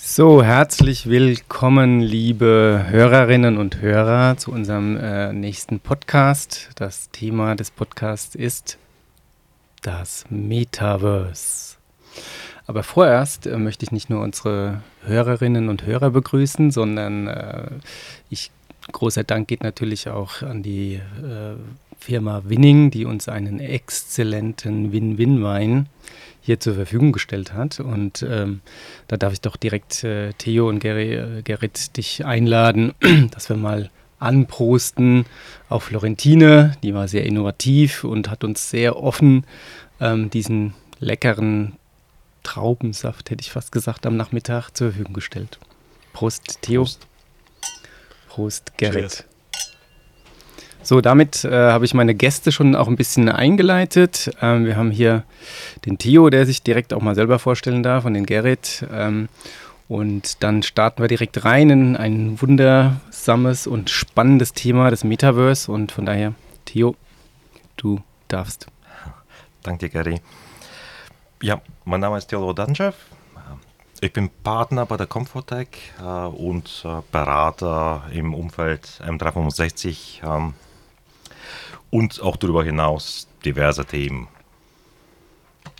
So, herzlich willkommen, liebe Hörerinnen und Hörer, zu unserem äh, nächsten Podcast. Das Thema des Podcasts ist das Metaverse. Aber vorerst äh, möchte ich nicht nur unsere Hörerinnen und Hörer begrüßen, sondern äh, ich, großer Dank geht natürlich auch an die äh, Firma Winning, die uns einen exzellenten Win-Win-Wein hier zur Verfügung gestellt hat. Und ähm, da darf ich doch direkt äh, Theo und Ger äh, Gerrit dich einladen, dass wir mal anprosten auf Florentine. Die war sehr innovativ und hat uns sehr offen ähm, diesen leckeren Traubensaft, hätte ich fast gesagt, am Nachmittag zur Verfügung gestellt. Prost, Theo. Prost, Prost Gerrit. Cheers. So, damit äh, habe ich meine Gäste schon auch ein bisschen eingeleitet. Ähm, wir haben hier den Theo, der sich direkt auch mal selber vorstellen darf, und den Gerrit. Ähm, und dann starten wir direkt rein in ein wundersames und spannendes Thema des Metaverse. Und von daher, Theo, du darfst. Danke Gary. Ja, mein Name ist Theodor Danchev. Ich bin Partner bei der Comfortech äh, und äh, Berater im Umfeld M365 ähm, und auch darüber hinaus diverse Themen.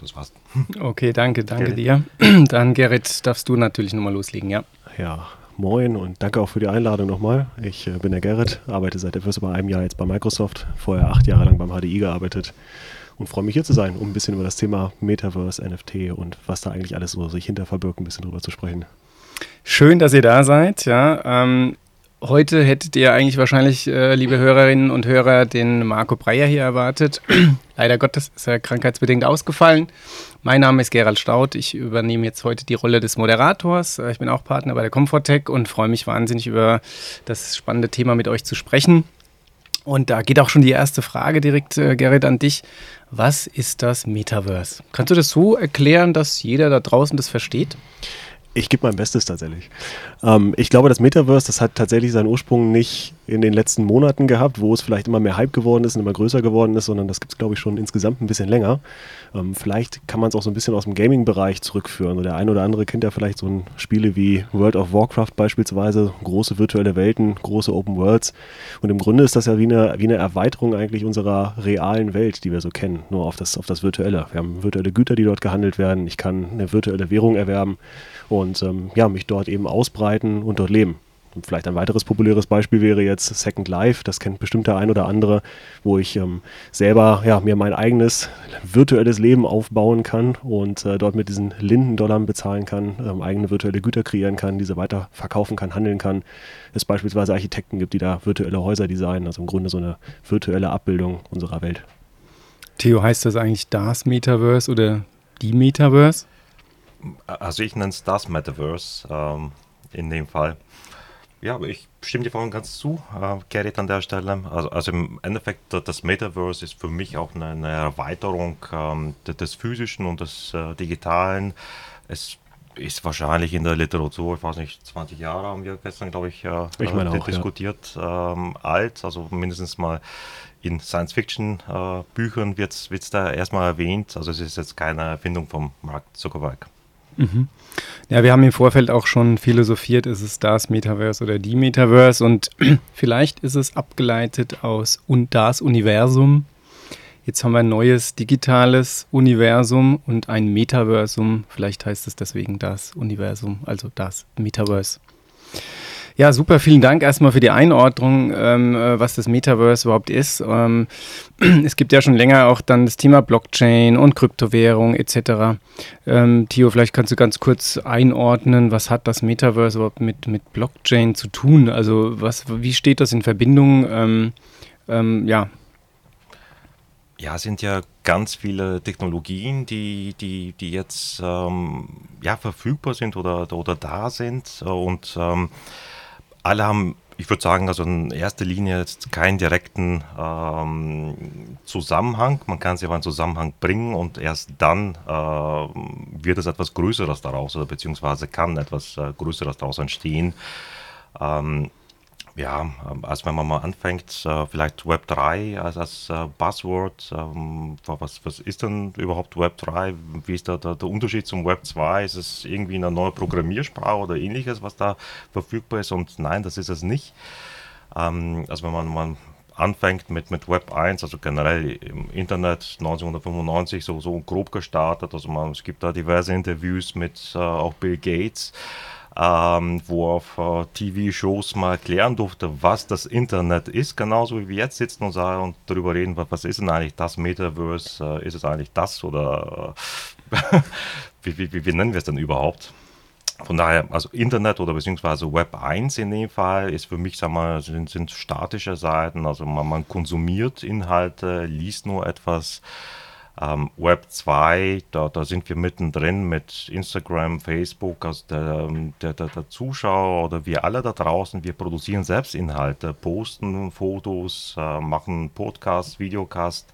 Das war's. Okay, danke, danke Gerrit. dir. Dann, Gerrit, darfst du natürlich nochmal loslegen, ja. Ja, moin und danke auch für die Einladung nochmal. Ich äh, bin der Gerrit, arbeite seit etwas über einem Jahr jetzt bei Microsoft, vorher acht Jahre lang beim HDI gearbeitet und freue mich hier zu sein, um ein bisschen über das Thema Metaverse, NFT und was da eigentlich alles so sich hinter verbirgt, ein bisschen drüber zu sprechen. Schön, dass ihr da seid. Ja, ähm, Heute hättet ihr eigentlich wahrscheinlich, äh, liebe Hörerinnen und Hörer, den Marco Breyer hier erwartet. Leider Gottes ist er krankheitsbedingt ausgefallen. Mein Name ist Gerald Staud. Ich übernehme jetzt heute die Rolle des Moderators. Äh, ich bin auch Partner bei der Comfortech und freue mich wahnsinnig über das spannende Thema mit euch zu sprechen. Und da geht auch schon die erste Frage direkt, äh, Gerrit, an dich. Was ist das Metaverse? Kannst du das so erklären, dass jeder da draußen das versteht? Ich gebe mein Bestes tatsächlich. Ähm, ich glaube, das Metaverse, das hat tatsächlich seinen Ursprung nicht in den letzten Monaten gehabt, wo es vielleicht immer mehr Hype geworden ist und immer größer geworden ist, sondern das gibt es, glaube ich, schon insgesamt ein bisschen länger. Ähm, vielleicht kann man es auch so ein bisschen aus dem Gaming-Bereich zurückführen. der eine oder andere kennt ja vielleicht so ein Spiele wie World of Warcraft beispielsweise, große virtuelle Welten, große Open Worlds. Und im Grunde ist das ja wie eine, wie eine Erweiterung eigentlich unserer realen Welt, die wir so kennen, nur auf das, auf das Virtuelle. Wir haben virtuelle Güter, die dort gehandelt werden. Ich kann eine virtuelle Währung erwerben und ähm, ja, mich dort eben ausbreiten und dort leben. Und vielleicht ein weiteres populäres Beispiel wäre jetzt Second Life, das kennt bestimmt der ein oder andere, wo ich ähm, selber ja, mir mein eigenes virtuelles Leben aufbauen kann und äh, dort mit diesen Lindendollar bezahlen kann, ähm, eigene virtuelle Güter kreieren kann, diese weiter verkaufen kann, handeln kann. Es beispielsweise Architekten gibt, die da virtuelle Häuser designen, also im Grunde so eine virtuelle Abbildung unserer Welt. Theo, heißt das eigentlich das Metaverse oder die Metaverse? Also ich nenne es das Metaverse ähm, in dem Fall. Ja, aber ich stimme dir voll ganz zu, äh, Gerrit, an der Stelle. Also, also, im Endeffekt, das Metaverse ist für mich auch eine, eine Erweiterung ähm, des Physischen und des äh, Digitalen. Es ist wahrscheinlich in der Literatur, ich weiß nicht, 20 Jahre haben wir gestern, glaube ich, äh, ich meine auch, diskutiert, ja. ähm, alt, also mindestens mal in Science-Fiction-Büchern äh, wird es da erstmal erwähnt. Also es ist jetzt keine Erfindung vom Mark Zuckerberg. Mhm. Ja, wir haben im Vorfeld auch schon philosophiert, ist es das Metaverse oder die Metaverse und vielleicht ist es abgeleitet aus und das Universum. Jetzt haben wir ein neues digitales Universum und ein Metaversum. Vielleicht heißt es deswegen das Universum, also das Metaverse. Ja, super, vielen Dank erstmal für die Einordnung, ähm, äh, was das Metaverse überhaupt ist. Ähm, es gibt ja schon länger auch dann das Thema Blockchain und Kryptowährung etc. Ähm, Theo, vielleicht kannst du ganz kurz einordnen, was hat das Metaverse überhaupt mit, mit Blockchain zu tun? Also was, wie steht das in Verbindung? Ähm, ähm, ja. Ja, sind ja ganz viele Technologien, die, die, die jetzt ähm, ja, verfügbar sind oder, oder da sind und alle haben, ich würde sagen, also in erster Linie jetzt keinen direkten ähm, Zusammenhang. Man kann sie aber in Zusammenhang bringen und erst dann äh, wird es etwas Größeres daraus oder beziehungsweise kann etwas äh, Größeres daraus entstehen. Ähm, Ja, ähm, als wenn man mal anfängt, äh, vielleicht Web 3 als, als äh, Buzzword, ähm, was, was ist denn überhaupt Web 3? Wie ist da der, der Unterschied zum Web 2? Ist es irgendwie eine neue Programmiersprache oder ähnliches, was da verfügbar ist? Und nein, das ist es nicht. Ähm, also wenn man, man anfängt mit, mit Web 1, also generell im Internet 1995 so, so grob gestartet, also man, es gibt da diverse Interviews mit äh, auch Bill Gates, ähm, wo auf äh, TV-Shows mal erklären durfte, was das Internet ist, genauso wie wir jetzt sitzen und sagen und darüber reden, was, was ist denn eigentlich das Metaverse, äh, ist es eigentlich das oder äh, wie, wie, wie, nennen wir es denn überhaupt? Von daher, also Internet oder beziehungsweise Web 1 in dem Fall ist für mich, sag mal, sind, sind statische Seiten, also man, man konsumiert Inhalte, liest nur etwas, ähm, Web 2, da, da sind wir mittendrin mit Instagram, Facebook, also der, der, der, der, Zuschauer oder wir alle da draußen, wir produzieren selbst Inhalte, posten Fotos, äh, machen Podcasts, Videocast,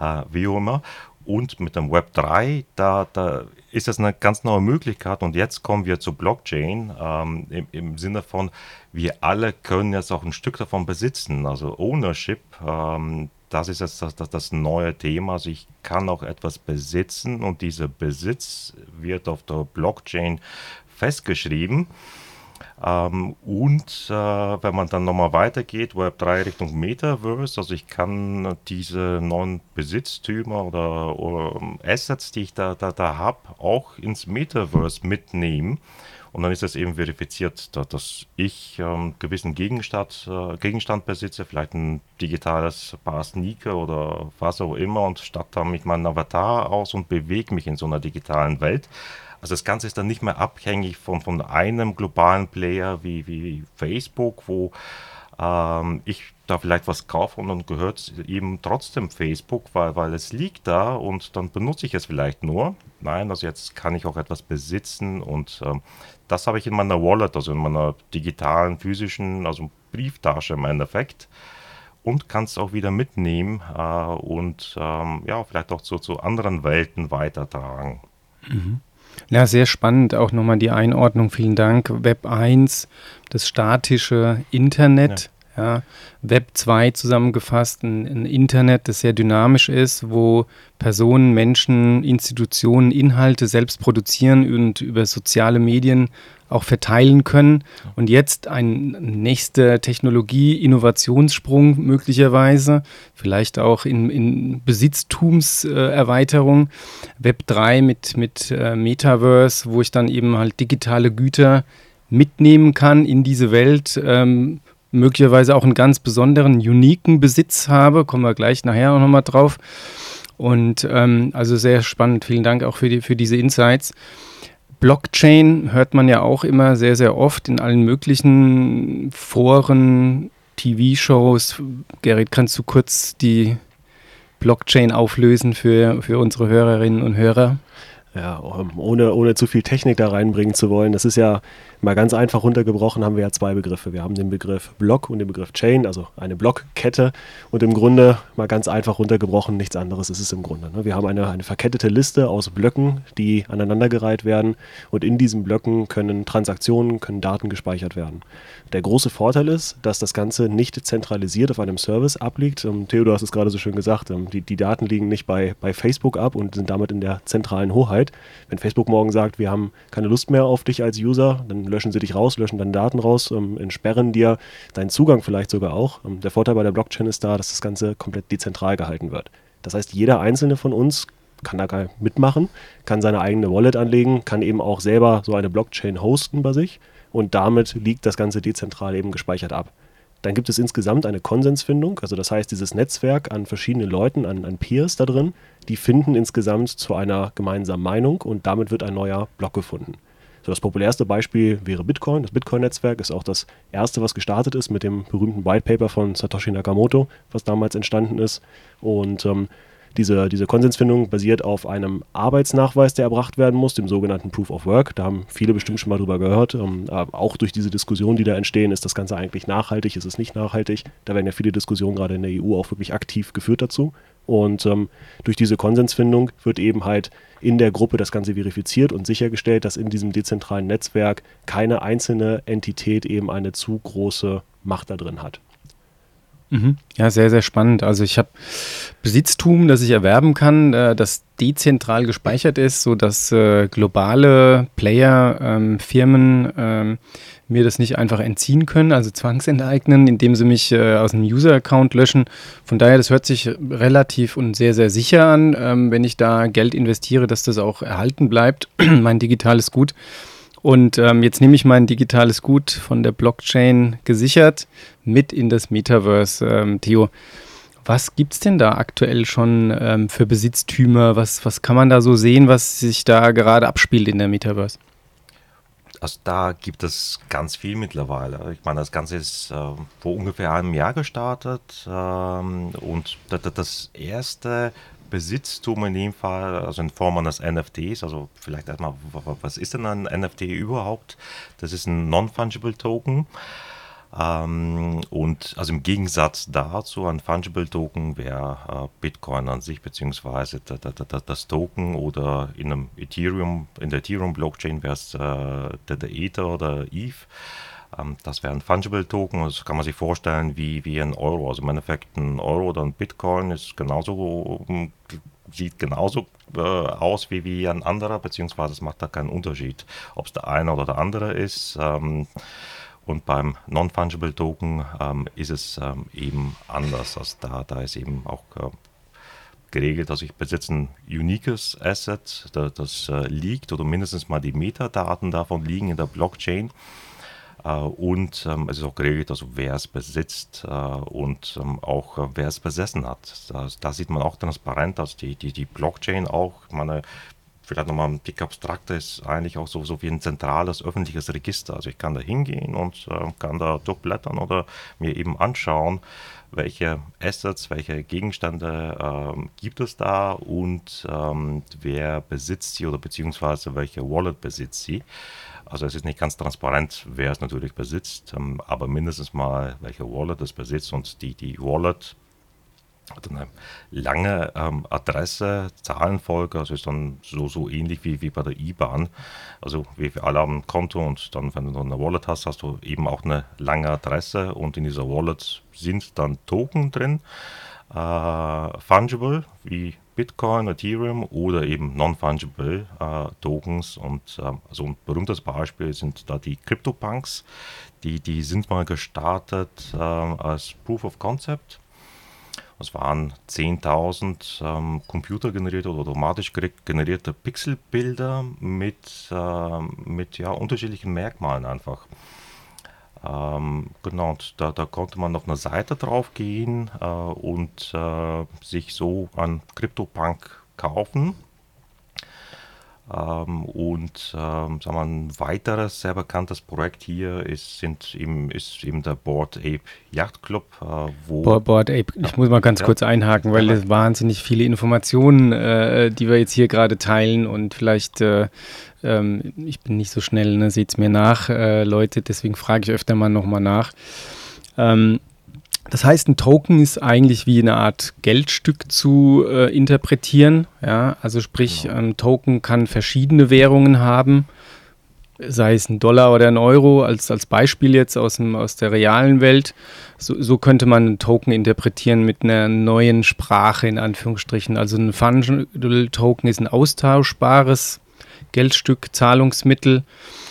äh, wie auch immer. Und mit dem Web 3, da, da ist das eine ganz neue Möglichkeit. Und jetzt kommen wir zur Blockchain ähm, im, im Sinne von, wir alle können jetzt auch ein Stück davon besitzen. Also Ownership, ähm, das ist jetzt das, das, das, neue Thema. Also ich kann auch etwas besitzen und dieser Besitz wird auf der Blockchain festgeschrieben. Ähm, und äh, wenn man dann nochmal weitergeht, Web 3 Richtung Metaverse, also ich kann diese neuen Besitztümer oder, oder Assets, die ich da, da, da habe, auch ins Metaverse mitnehmen. Und dann ist es eben verifiziert, dass ich ähm, gewissen Gegenstand, äh, Gegenstand besitze, vielleicht ein digitales Paar Sneaker oder was auch immer und statt dann mit meinem Avatar aus und bewege mich in so einer digitalen Welt. Also das Ganze ist dann nicht mehr abhängig von, von einem globalen Player wie, wie Facebook, wo ähm, ich da vielleicht was kaufe und dann gehört es eben trotzdem Facebook, weil, weil es liegt da und dann benutze ich es vielleicht nur. Nein, also jetzt kann ich auch etwas besitzen und ähm, das habe ich in meiner Wallet, also in meiner digitalen, physischen, also Brieftasche im Endeffekt und kann es auch wieder mitnehmen äh, und ähm, ja, vielleicht auch zu, zu anderen Welten weitertragen. Mhm. Ja, sehr spannend. Auch nochmal die Einordnung. Vielen Dank. Web 1, das statische Internet. Ja. Ja. Web 2 zusammengefasst, ein, ein, Internet, das sehr dynamisch ist, wo Personen, Menschen, Institutionen Inhalte selbst produzieren und über soziale Medien auch verteilen können. Und jetzt ein nächster Technologie-Innovationssprung möglicherweise, vielleicht auch in, in Besitztumserweiterung. Web 3 mit, mit äh, Metaverse, wo ich dann eben halt digitale Güter mitnehmen kann in diese Welt. Ähm, möglicherweise auch einen ganz besonderen, uniken Besitz habe. Kommen wir gleich nachher auch nochmal drauf. Und ähm, also sehr spannend. Vielen Dank auch für, die, für diese Insights. Blockchain hört man ja auch immer sehr, sehr oft in allen möglichen Foren, TV-Shows. Gerrit, kannst du kurz die Blockchain auflösen für, für unsere Hörerinnen und Hörer? Ja, ohne, ohne zu viel Technik da reinbringen zu wollen. Das ist ja mal ganz einfach runtergebrochen, haben wir ja zwei Begriffe. Wir haben den Begriff Block und den Begriff Chain, also eine Blockkette. Und im Grunde mal ganz einfach runtergebrochen, nichts anderes ist es im Grunde. Ne? Wir haben eine, eine verkettete Liste aus Blöcken, die aneinandergereiht werden. Und in diesen Blöcken können Transaktionen, können Daten gespeichert werden. Der große Vorteil ist, dass das Ganze nicht zentralisiert auf einem Service abliegt. Ähm, Theodor hast es gerade so schön gesagt, ähm, die, die Daten liegen nicht bei, bei Facebook ab und sind damit in der zentralen Hoheit. Wenn Facebook morgen sagt, wir haben keine Lust mehr auf dich als User, dann löschen sie dich raus, löschen deine Daten raus, ähm, entsperren dir deinen Zugang vielleicht sogar auch. Ähm, der Vorteil bei der Blockchain ist da, dass das Ganze komplett dezentral gehalten wird. Das heißt, jeder einzelne von uns kann da mitmachen, kann seine eigene Wallet anlegen, kann eben auch selber so eine Blockchain hosten bei sich und damit liegt das Ganze dezentral eben gespeichert ab. Dann gibt es insgesamt eine Konsensfindung, also das heißt, dieses Netzwerk an verschiedenen Leuten, an, an Peers da drin, die finden insgesamt zu einer gemeinsamen Meinung und damit wird ein neuer Block gefunden. So das populärste Beispiel wäre Bitcoin. Das Bitcoin-Netzwerk ist auch das erste, was gestartet ist mit dem berühmten White Paper von Satoshi Nakamoto, was damals entstanden ist. Und ähm, diese, diese Konsensfindung basiert auf einem Arbeitsnachweis, der erbracht werden muss, dem sogenannten Proof of Work. Da haben viele bestimmt schon mal drüber gehört. Ähm, auch durch diese Diskussionen, die da entstehen, ist das Ganze eigentlich nachhaltig, ist es nicht nachhaltig. Da werden ja viele Diskussionen gerade in der EU auch wirklich aktiv geführt dazu. Und ähm, durch diese Konsensfindung wird eben halt in der Gruppe das Ganze verifiziert und sichergestellt, dass in diesem dezentralen Netzwerk keine einzelne Entität eben eine zu große Macht da drin hat. Mhm. Ja, sehr, sehr spannend. Also ich habe Besitztum, das ich erwerben kann, äh, das dezentral gespeichert ist, sodass äh, globale Player, ähm, Firmen ähm, mir das nicht einfach entziehen können, also zwangsenteignen, indem sie mich äh, aus einem User-Account löschen. Von daher, das hört sich relativ und sehr, sehr sicher an, ähm, wenn ich da Geld investiere, dass das auch erhalten bleibt, mein digitales Gut. Und ähm, jetzt nehme ich mein digitales Gut von der Blockchain gesichert mit in das Metaverse. Ähm, Theo, was gibt es denn da aktuell schon ähm, für Besitztümer? Was, was kann man da so sehen, was sich da gerade abspielt in der Metaverse? Also da gibt es ganz viel mittlerweile. Ich meine, das Ganze ist äh, vor ungefähr einem Jahr gestartet ähm, und das erste Besitztum in dem Fall, also in Form eines NFTs. Also vielleicht erstmal, was ist denn ein NFT überhaupt? Das ist ein Non-Fungible Token. Ähm, und also im Gegensatz dazu, ein Fungible Token wäre äh, Bitcoin an sich, beziehungsweise das Token oder in einem Ethereum, in der Ethereum Blockchain wäre es äh, der, der Ether oder ETH. Ähm, das wäre ein Fungible Token, das kann man sich vorstellen wie, wie ein Euro. Also im Endeffekt ein Euro oder ein Bitcoin ist genauso, ähm, sieht genauso äh, aus wie, wie ein anderer, beziehungsweise es macht da keinen Unterschied, ob es der eine oder der andere ist. Ähm, und beim Non-Fungible Token ähm, ist es ähm, eben anders. Also da, da ist eben auch äh, geregelt, dass ich besitze ein uniques Asset, das, das äh, liegt oder mindestens mal die Metadaten davon liegen in der Blockchain. Äh, und ähm, es ist auch geregelt, also wer es besitzt äh, und ähm, auch äh, wer es besessen hat. Da sieht man auch transparent, dass die, die, die Blockchain auch, meine, vielleicht nochmal ein Tick abstrakter ist eigentlich auch so, so wie ein zentrales öffentliches Register. Also ich kann da hingehen und äh, kann da durchblättern oder mir eben anschauen, welche Assets, welche Gegenstände äh, gibt es da und ähm, wer besitzt sie oder beziehungsweise welche Wallet besitzt sie. Also es ist nicht ganz transparent, wer es natürlich besitzt, ähm, aber mindestens mal welche Wallet es besitzt. Und die, die Wallet hat eine lange ähm, Adresse, Zahlenfolge, also ist dann so, so ähnlich wie, wie bei der IBAN. Also wie wir alle haben ein Konto und dann, wenn du eine Wallet hast, hast du eben auch eine lange Adresse. Und in dieser Wallet sind dann Token drin, äh, fungible wie Bitcoin, Ethereum oder eben non-fungible äh, Tokens. Und äh, also ein berühmtes Beispiel sind da die CryptoPunks. Die, die sind mal gestartet äh, als Proof of Concept es waren 10.000 ähm, computergenerierte oder automatisch generierte Pixelbilder mit, äh, mit ja, unterschiedlichen Merkmalen einfach. Ähm, genau, und da, da, konnte man auf eine Seite drauf gehen äh, und äh, sich so ein CryptoPunk kaufen. Ähm, und ähm, sagen wir, ein weiteres sehr bekanntes Projekt hier ist, sind eben, ist eben der Board Ape Yacht Club. Äh, wo Board, Board Ape, ich muss mal ganz ja. kurz einhaken, weil es wahnsinnig viele Informationen, äh, die wir jetzt hier gerade teilen und vielleicht, äh, ähm, ich bin nicht so schnell, ne, seht es mir nach, äh, Leute, deswegen frage ich öfter mal nochmal nach. Ähm, das heißt, ein Token ist eigentlich wie eine Art Geldstück zu äh, interpretieren. Ja? Also sprich, genau. ein Token kann verschiedene Währungen haben, sei es ein Dollar oder ein Euro, als, als Beispiel jetzt aus, dem, aus der realen Welt. So, so könnte man einen Token interpretieren mit einer neuen Sprache in Anführungsstrichen. Also ein Fungible Token ist ein austauschbares Geldstück, Zahlungsmittel.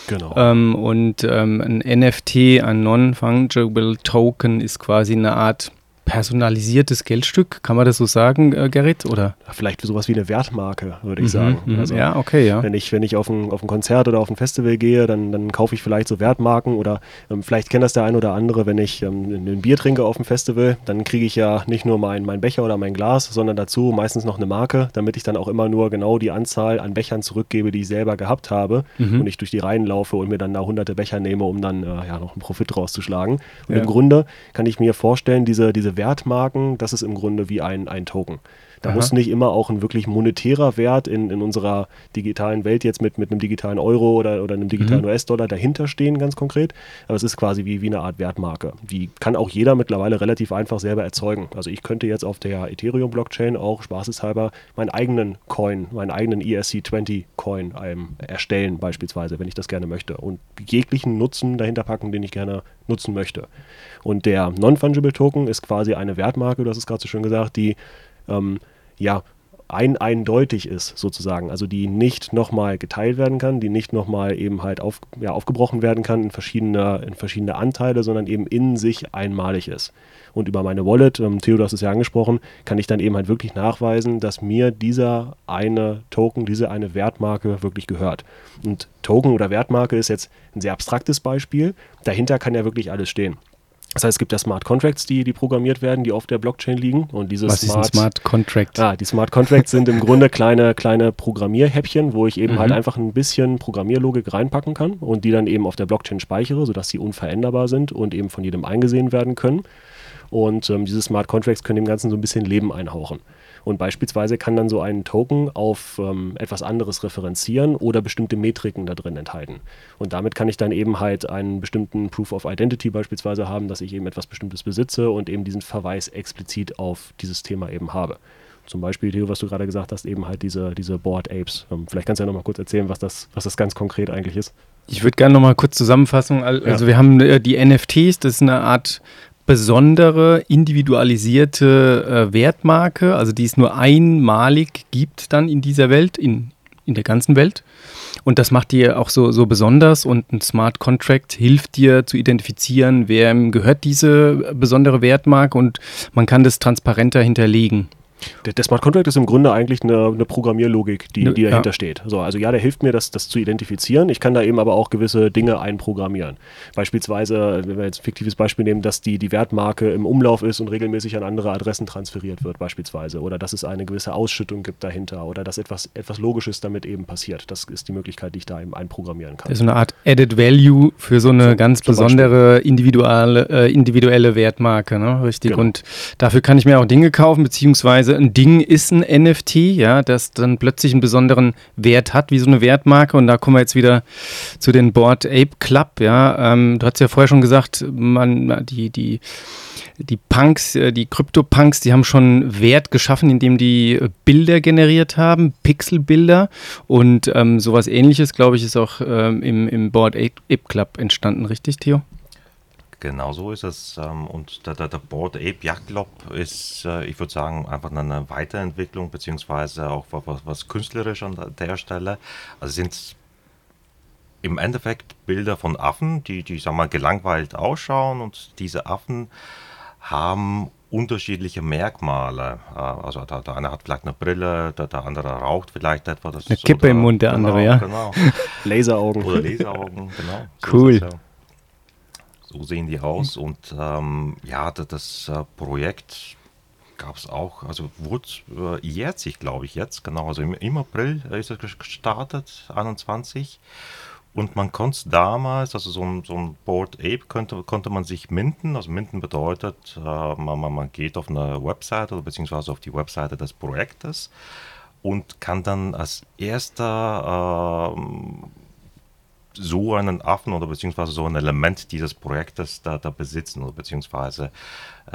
Genau. Ähm, und ähm, ein NFT, ein Non-Fungible Token, ist quasi eine Art personalisiertes Geldstück, kann man das so sagen, äh, Gerrit? Oder? Vielleicht sowas wie eine Wertmarke, würde ich mhm, sagen. Mhm. Also, ja, okay, ja. Wenn ich, wenn ich auf ein, auf ein Konzert oder auf ein Festival gehe, dann, dann kaufe ich vielleicht so Wertmarken oder ähm, vielleicht kennt das der ein oder andere, wenn ich ähm, ein Bier trinke auf dem Festival, dann kriege ich ja nicht nur mein, mein Becher oder mein Glas, sondern dazu meistens noch eine Marke, damit ich dann auch immer nur genau die Anzahl an Bechern zurückgebe, die ich selber gehabt habe mhm. und ich durch die Reihen laufe und mir dann da hunderte Becher nehme, um dann äh, ja, noch einen Profit rauszuschlagen. Und ja. im Grunde kann ich mir vorstellen, diese, diese Wertmarken, das ist im Grunde wie ein, ein Token. Da Aha. muss nicht immer auch ein wirklich monetärer Wert in, in unserer digitalen Welt jetzt mit, mit einem digitalen Euro oder, oder einem digitalen mhm. US-Dollar dahinter stehen, ganz konkret. Aber es ist quasi wie, wie eine Art Wertmarke. Die kann auch jeder mittlerweile relativ einfach selber erzeugen. Also ich könnte jetzt auf der Ethereum-Blockchain auch spaßeshalber meinen eigenen Coin, meinen eigenen ESC20-Coin ähm, erstellen, beispielsweise, wenn ich das gerne möchte. Und jeglichen Nutzen dahinter packen, den ich gerne nutzen möchte. Und der Non-Fungible Token ist quasi eine Wertmarke, du hast es gerade so schön gesagt, die ähm, ja, ein eindeutig ist, sozusagen. Also die nicht nochmal geteilt werden kann, die nicht nochmal eben halt auf, ja, aufgebrochen werden kann in verschiedene, in verschiedene Anteile, sondern eben in sich einmalig ist. Und über meine Wallet, ähm, Theo, du hast es ja angesprochen, kann ich dann eben halt wirklich nachweisen, dass mir dieser eine Token, diese eine Wertmarke wirklich gehört. Und Token oder Wertmarke ist jetzt ein sehr abstraktes Beispiel. Dahinter kann ja wirklich alles stehen. Das heißt, es gibt ja Smart Contracts, die, die programmiert werden, die auf der Blockchain liegen. Und diese Was Smart, ist ein Smart Contract? Ja, die Smart Contracts sind im Grunde kleine, kleine Programmierhäppchen, wo ich eben mhm. halt einfach ein bisschen Programmierlogik reinpacken kann und die dann eben auf der Blockchain speichere, sodass sie unveränderbar sind und eben von jedem eingesehen werden können. Und ähm, diese Smart Contracts können dem Ganzen so ein bisschen Leben einhauchen. Und beispielsweise kann dann so ein Token auf ähm, etwas anderes referenzieren oder bestimmte Metriken da drin enthalten. Und damit kann ich dann eben halt einen bestimmten Proof of Identity beispielsweise haben, dass ich eben etwas Bestimmtes besitze und eben diesen Verweis explizit auf dieses Thema eben habe. Zum Beispiel, Theo, was du gerade gesagt hast, eben halt diese, diese Board Apes. Ähm, vielleicht kannst du ja nochmal kurz erzählen, was das, was das ganz konkret eigentlich ist. Ich würde gerne nochmal kurz zusammenfassen. Also ja. wir haben äh, die NFTs, das ist eine Art besondere, individualisierte äh, Wertmarke, also die es nur einmalig gibt dann in dieser Welt, in, in der ganzen Welt. Und das macht die auch so, so besonders und ein Smart Contract hilft dir zu identifizieren, wem gehört diese besondere Wertmarke und man kann das transparenter hinterlegen. Der, der, Smart Contract ist im Grunde eigentlich eine, eine Programmierlogik, die, die dahinter ja. steht. So, also ja, der hilft mir, das, das zu identifizieren. Ich kann da eben aber auch gewisse Dinge einprogrammieren. Beispielsweise, wenn wir jetzt ein fiktives Beispiel nehmen, dass die, die Wertmarke im Umlauf ist und regelmäßig an andere Adressen transferiert wird, beispielsweise. Oder dass es eine gewisse Ausschüttung gibt dahinter. Oder dass etwas, etwas Logisches damit eben passiert. Das ist die Möglichkeit, die ich da eben einprogrammieren kann. Das ist eine Art Added Value für so eine so, ganz besondere individuelle, äh, individuelle Wertmarke, ne? Richtig. Genau. Und dafür kann ich mir auch Dinge kaufen, beziehungsweise beziehungsweise ein Ding ist ein NFT, ja, das dann plötzlich einen besonderen Wert hat, wie so eine Wertmarke. Und da kommen wir jetzt wieder zu den Board Ape Club, ja. Ähm, du hast ja vorher schon gesagt, man, die, die, die Punks, äh, die Krypto-Punks, die haben schon Wert geschaffen, indem die Bilder generiert haben, Pixelbilder. Und ähm, sowas ähnliches, glaube ich, ist auch ähm, im, im Board Ape Club entstanden, richtig, Theo? Genau so ist es. Ähm, und der, der, der Board Ape Yacht Club ist, äh, ich würde sagen, einfach eine Weiterentwicklung, beziehungsweise auch was, was künstlerisch an der Stelle. Also sind im Endeffekt Bilder von Affen, die, die sagen wir mal, gelangweilt ausschauen und diese Affen haben unterschiedliche Merkmale. Äh, also der, der eine hat vielleicht eine Brille, der, der andere raucht vielleicht etwas. Eine Kippe oder, im Mund, der andere, genau, ja. Genau. Laseraugen. Oder Laseraugen, genau. So cool. So sehen die aus. Mhm. Und ähm, ja, das, äh, Projekt gab es auch, also wurde äh, jährt sich, glaube ich, jetzt, genau. Also im, im April ist es gestartet, 21. Und man konnte damals, also so ein, so ein Board Ape könnte, konnte man sich minden. Also minden bedeutet, äh, man, man, geht auf eine Webseite oder beziehungsweise auf die Webseite des Projektes und kann dann als erster äh, so einen Affen oder beziehungsweise so ein Element dieses Projektes da, da besitzen oder beziehungsweise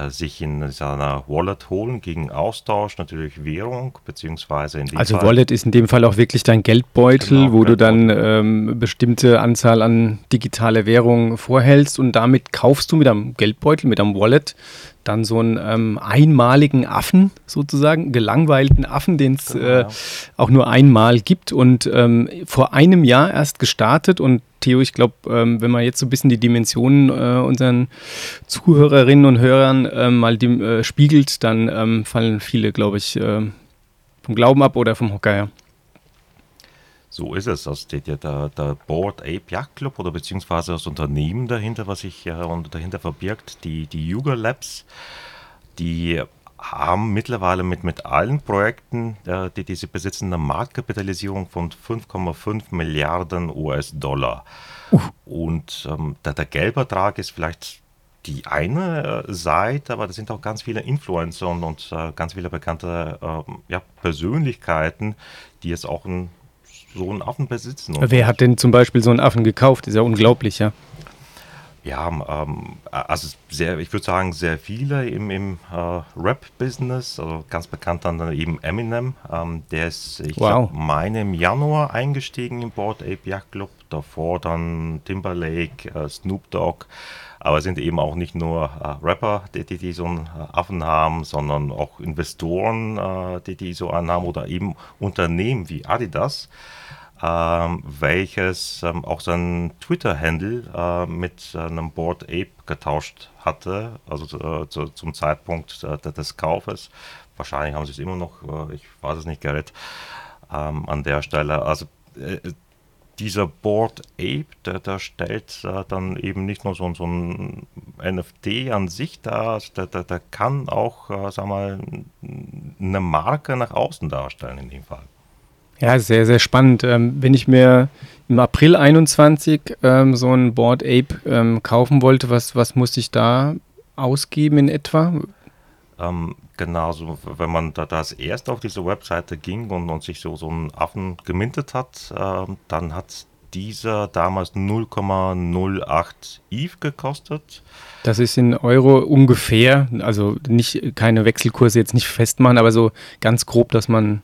sich in seiner Wallet holen gegen Austausch, natürlich Währung, beziehungsweise in dem Also Fall, Wallet ist in dem Fall auch wirklich dein Geldbeutel, genau, wo Geldbeutel. du dann ähm, bestimmte Anzahl an digitale Währungen vorhältst und damit kaufst du mit einem Geldbeutel, mit einem Wallet dann so einen ähm, einmaligen Affen sozusagen, gelangweilten Affen, den es genau, äh, auch nur einmal gibt und ähm, vor einem Jahr erst gestartet und Theo, ich glaube, ähm, wenn man jetzt so ein bisschen die Dimensionen äh, unseren Zuhörerinnen und Hörern äh, mal die, äh, spiegelt, dann ähm, fallen viele, glaube ich, äh, vom Glauben ab oder vom Hocker her. So ist es. Das steht ja der, der Board Ape Yacht Club oder beziehungsweise das Unternehmen dahinter, was sich ja dahinter verbirgt, die, die Yuga Labs, die haben mittlerweile mit, mit allen Projekten, äh, die, die sie besitzen, eine Marktkapitalisierung von 5,5 Milliarden US-Dollar. Uh. Und ähm, der, der Geldbetrag ist vielleicht die eine Seite, aber das sind auch ganz viele Influencer und, und äh, ganz viele bekannte äh, ja, Persönlichkeiten, die jetzt auch ein, so einen Affen besitzen. Wer hat denn zum Beispiel so einen Affen gekauft? Ist ja unglaublich, ja. Ja, ähm, also sehr, ich würde sagen, sehr viele im, im äh, Rap-Business, also ganz bekannt dann eben Eminem, ähm, der ist, ich wow. meine, im Januar eingestiegen im Board Ape Yacht Club, davor dann Timberlake, äh, Snoop Dogg, aber sind eben auch nicht nur äh, Rapper, die, die, die, so einen äh, Affen haben, sondern auch Investoren, äh, die, die so einen haben oder eben Unternehmen wie Adidas welches ähm, auch sein Twitter-Handle äh, mit einem Board Ape getauscht hatte, also äh, zu, zum Zeitpunkt äh, des Kaufes. Wahrscheinlich haben sie es immer noch, ich weiß es nicht, Gerrit, ähm, an der Stelle. Also dieser Board Ape, der, der stellt äh, dann eben nicht nur so, so, ein NFT an sich dar, also der, der, der kann auch, äh, sag mal, eine Marke nach außen darstellen in dem Fall. Ja, sehr, sehr spannend. Ähm, wenn ich mir im April 21 ähm, so ein Board Ape ähm, kaufen wollte, was, was muss ich da ausgeben in etwa? Ähm, genau, so, wenn man da das erst auf diese Webseite ging und, und sich so, so einen Affen gemintet hat, ähm, dann hat dieser damals 0,08 ETH gekostet. Das ist in Euro ungefähr, also nicht keine Wechselkurse jetzt nicht festmachen, aber so ganz grob, dass man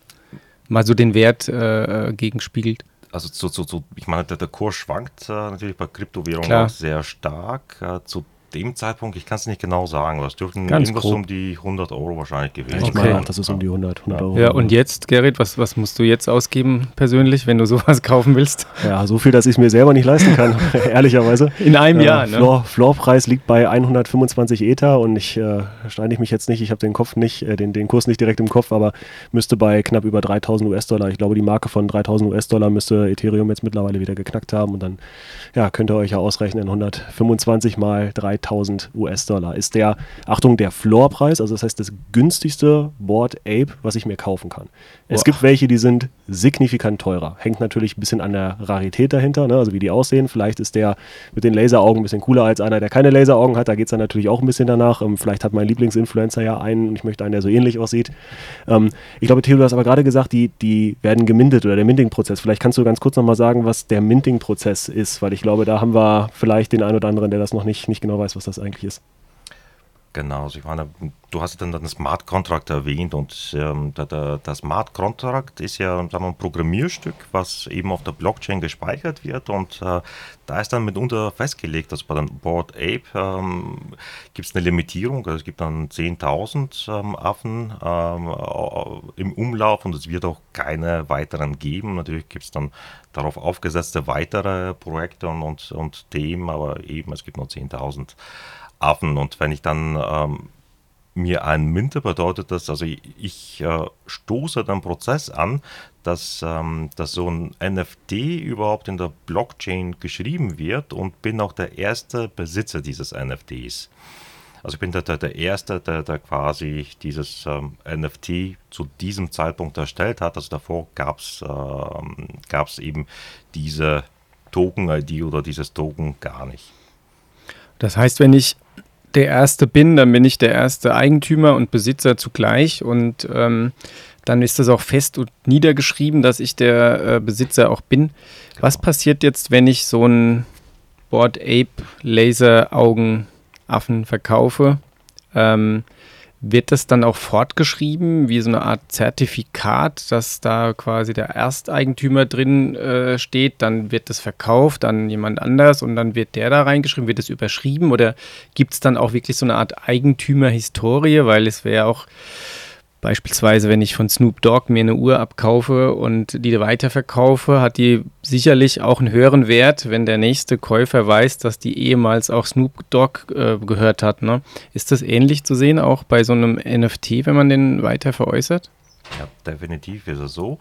mal so den Wert äh, äh, gegenspiegelt. Also so, so, so, ich meine, der, der Kurs schwankt äh, natürlich bei Kryptowährungen auch sehr stark. Äh, zu dem Zeitpunkt, ich kann es nicht genau sagen, aber es dürften Ganz irgendwas grob. um die 100 Euro wahrscheinlich gewesen sein. Ich meine auch, das ist um die 100, 100 Euro. Ja, und jetzt, Gerrit, was, was musst du jetzt ausgeben persönlich, wenn du sowas kaufen willst? Ja, so viel, dass ich es mir selber nicht leisten kann, ehrlicherweise. In einem äh, Jahr, ne? Floor, Floorpreis liegt bei 125 Ether und ich äh, steine mich jetzt nicht, ich habe den Kopf nicht, äh, den, den Kurs nicht direkt im Kopf, aber müsste bei knapp über 3000 US-Dollar, ich glaube, die Marke von 3000 US-Dollar müsste Ethereum jetzt mittlerweile wieder geknackt haben und dann ja, könnt ihr euch ja ausrechnen, 125 mal 3000 US-Dollar. US-Dollar ist der, Achtung, der Floorpreis, also das heißt das günstigste Board Ape, was ich mir kaufen kann. Es gibt welche, die sind signifikant teurer. Hängt natürlich ein bisschen an der Rarität dahinter, ne? also wie die aussehen. Vielleicht ist der mit den Laseraugen ein bisschen cooler als einer, der keine Laseraugen hat. Da geht es dann natürlich auch ein bisschen danach. Ähm, vielleicht hat mein Lieblingsinfluencer ja einen und ich möchte einen, der so ähnlich aussieht. Ähm, ich glaube, Theo, du hast aber gerade gesagt, die, die werden gemintet oder der Minting-Prozess. Vielleicht kannst du ganz kurz nochmal sagen, was der Minting-Prozess ist, weil ich glaube, da haben wir vielleicht den einen oder anderen, der das noch nicht, nicht genau weiß, was das eigentlich ist. Genau, also ich meine, du hast dann den Smart Contract erwähnt und ähm, der, der, der, Smart Contract ist ja sagen wir, ein Programmierstück, was eben auf der Blockchain gespeichert wird und äh, da ist dann mitunter festgelegt, dass bei dem Board Ape ähm, gibt es eine Limitierung, also es gibt dann 10.000 ähm, Affen ähm, im Umlauf und es wird auch keine weiteren geben. Natürlich gibt es dann darauf aufgesetzte weitere Projekte und, und, und Themen, aber eben es gibt nur 10.000 Affen. Und wenn ich dann ähm, mir einen minte, bedeutet das, also ich, ich äh, stoße den Prozess an, dass, ähm, dass so ein NFT überhaupt in der Blockchain geschrieben wird und bin auch der erste Besitzer dieses NFTs. Also ich bin der, der, der Erste, der, der quasi dieses ähm, NFT zu diesem Zeitpunkt erstellt hat. Also davor gab es ähm, eben diese Token-ID oder dieses Token gar nicht. Das heißt, wenn ich der Erste bin, dann bin ich der erste Eigentümer und Besitzer zugleich und ähm, dann ist das auch fest und niedergeschrieben, dass ich der äh, Besitzer auch bin. Was passiert jetzt, wenn ich so einen Board Ape Laser Augen Affen verkaufe? Ähm, wird das dann auch fortgeschrieben, wie so eine Art Zertifikat, dass da quasi der Ersteigentümer drin äh, steht, dann wird das verkauft an jemand anders und dann wird der da reingeschrieben, wird es überschrieben oder gibt es dann auch wirklich so eine Art Eigentümerhistorie, weil es wäre auch Beispielsweise, wenn ich von Snoop Dogg mir eine Uhr abkaufe und die weiterverkaufe, hat die sicherlich auch einen höheren Wert, wenn der nächste Käufer weiß, dass die ehemals auch Snoop Dogg äh, gehört hat. Ne? Ist das ähnlich zu sehen, auch bei so einem NFT, wenn man den weiter veräußert? Ja, definitiv ist es so.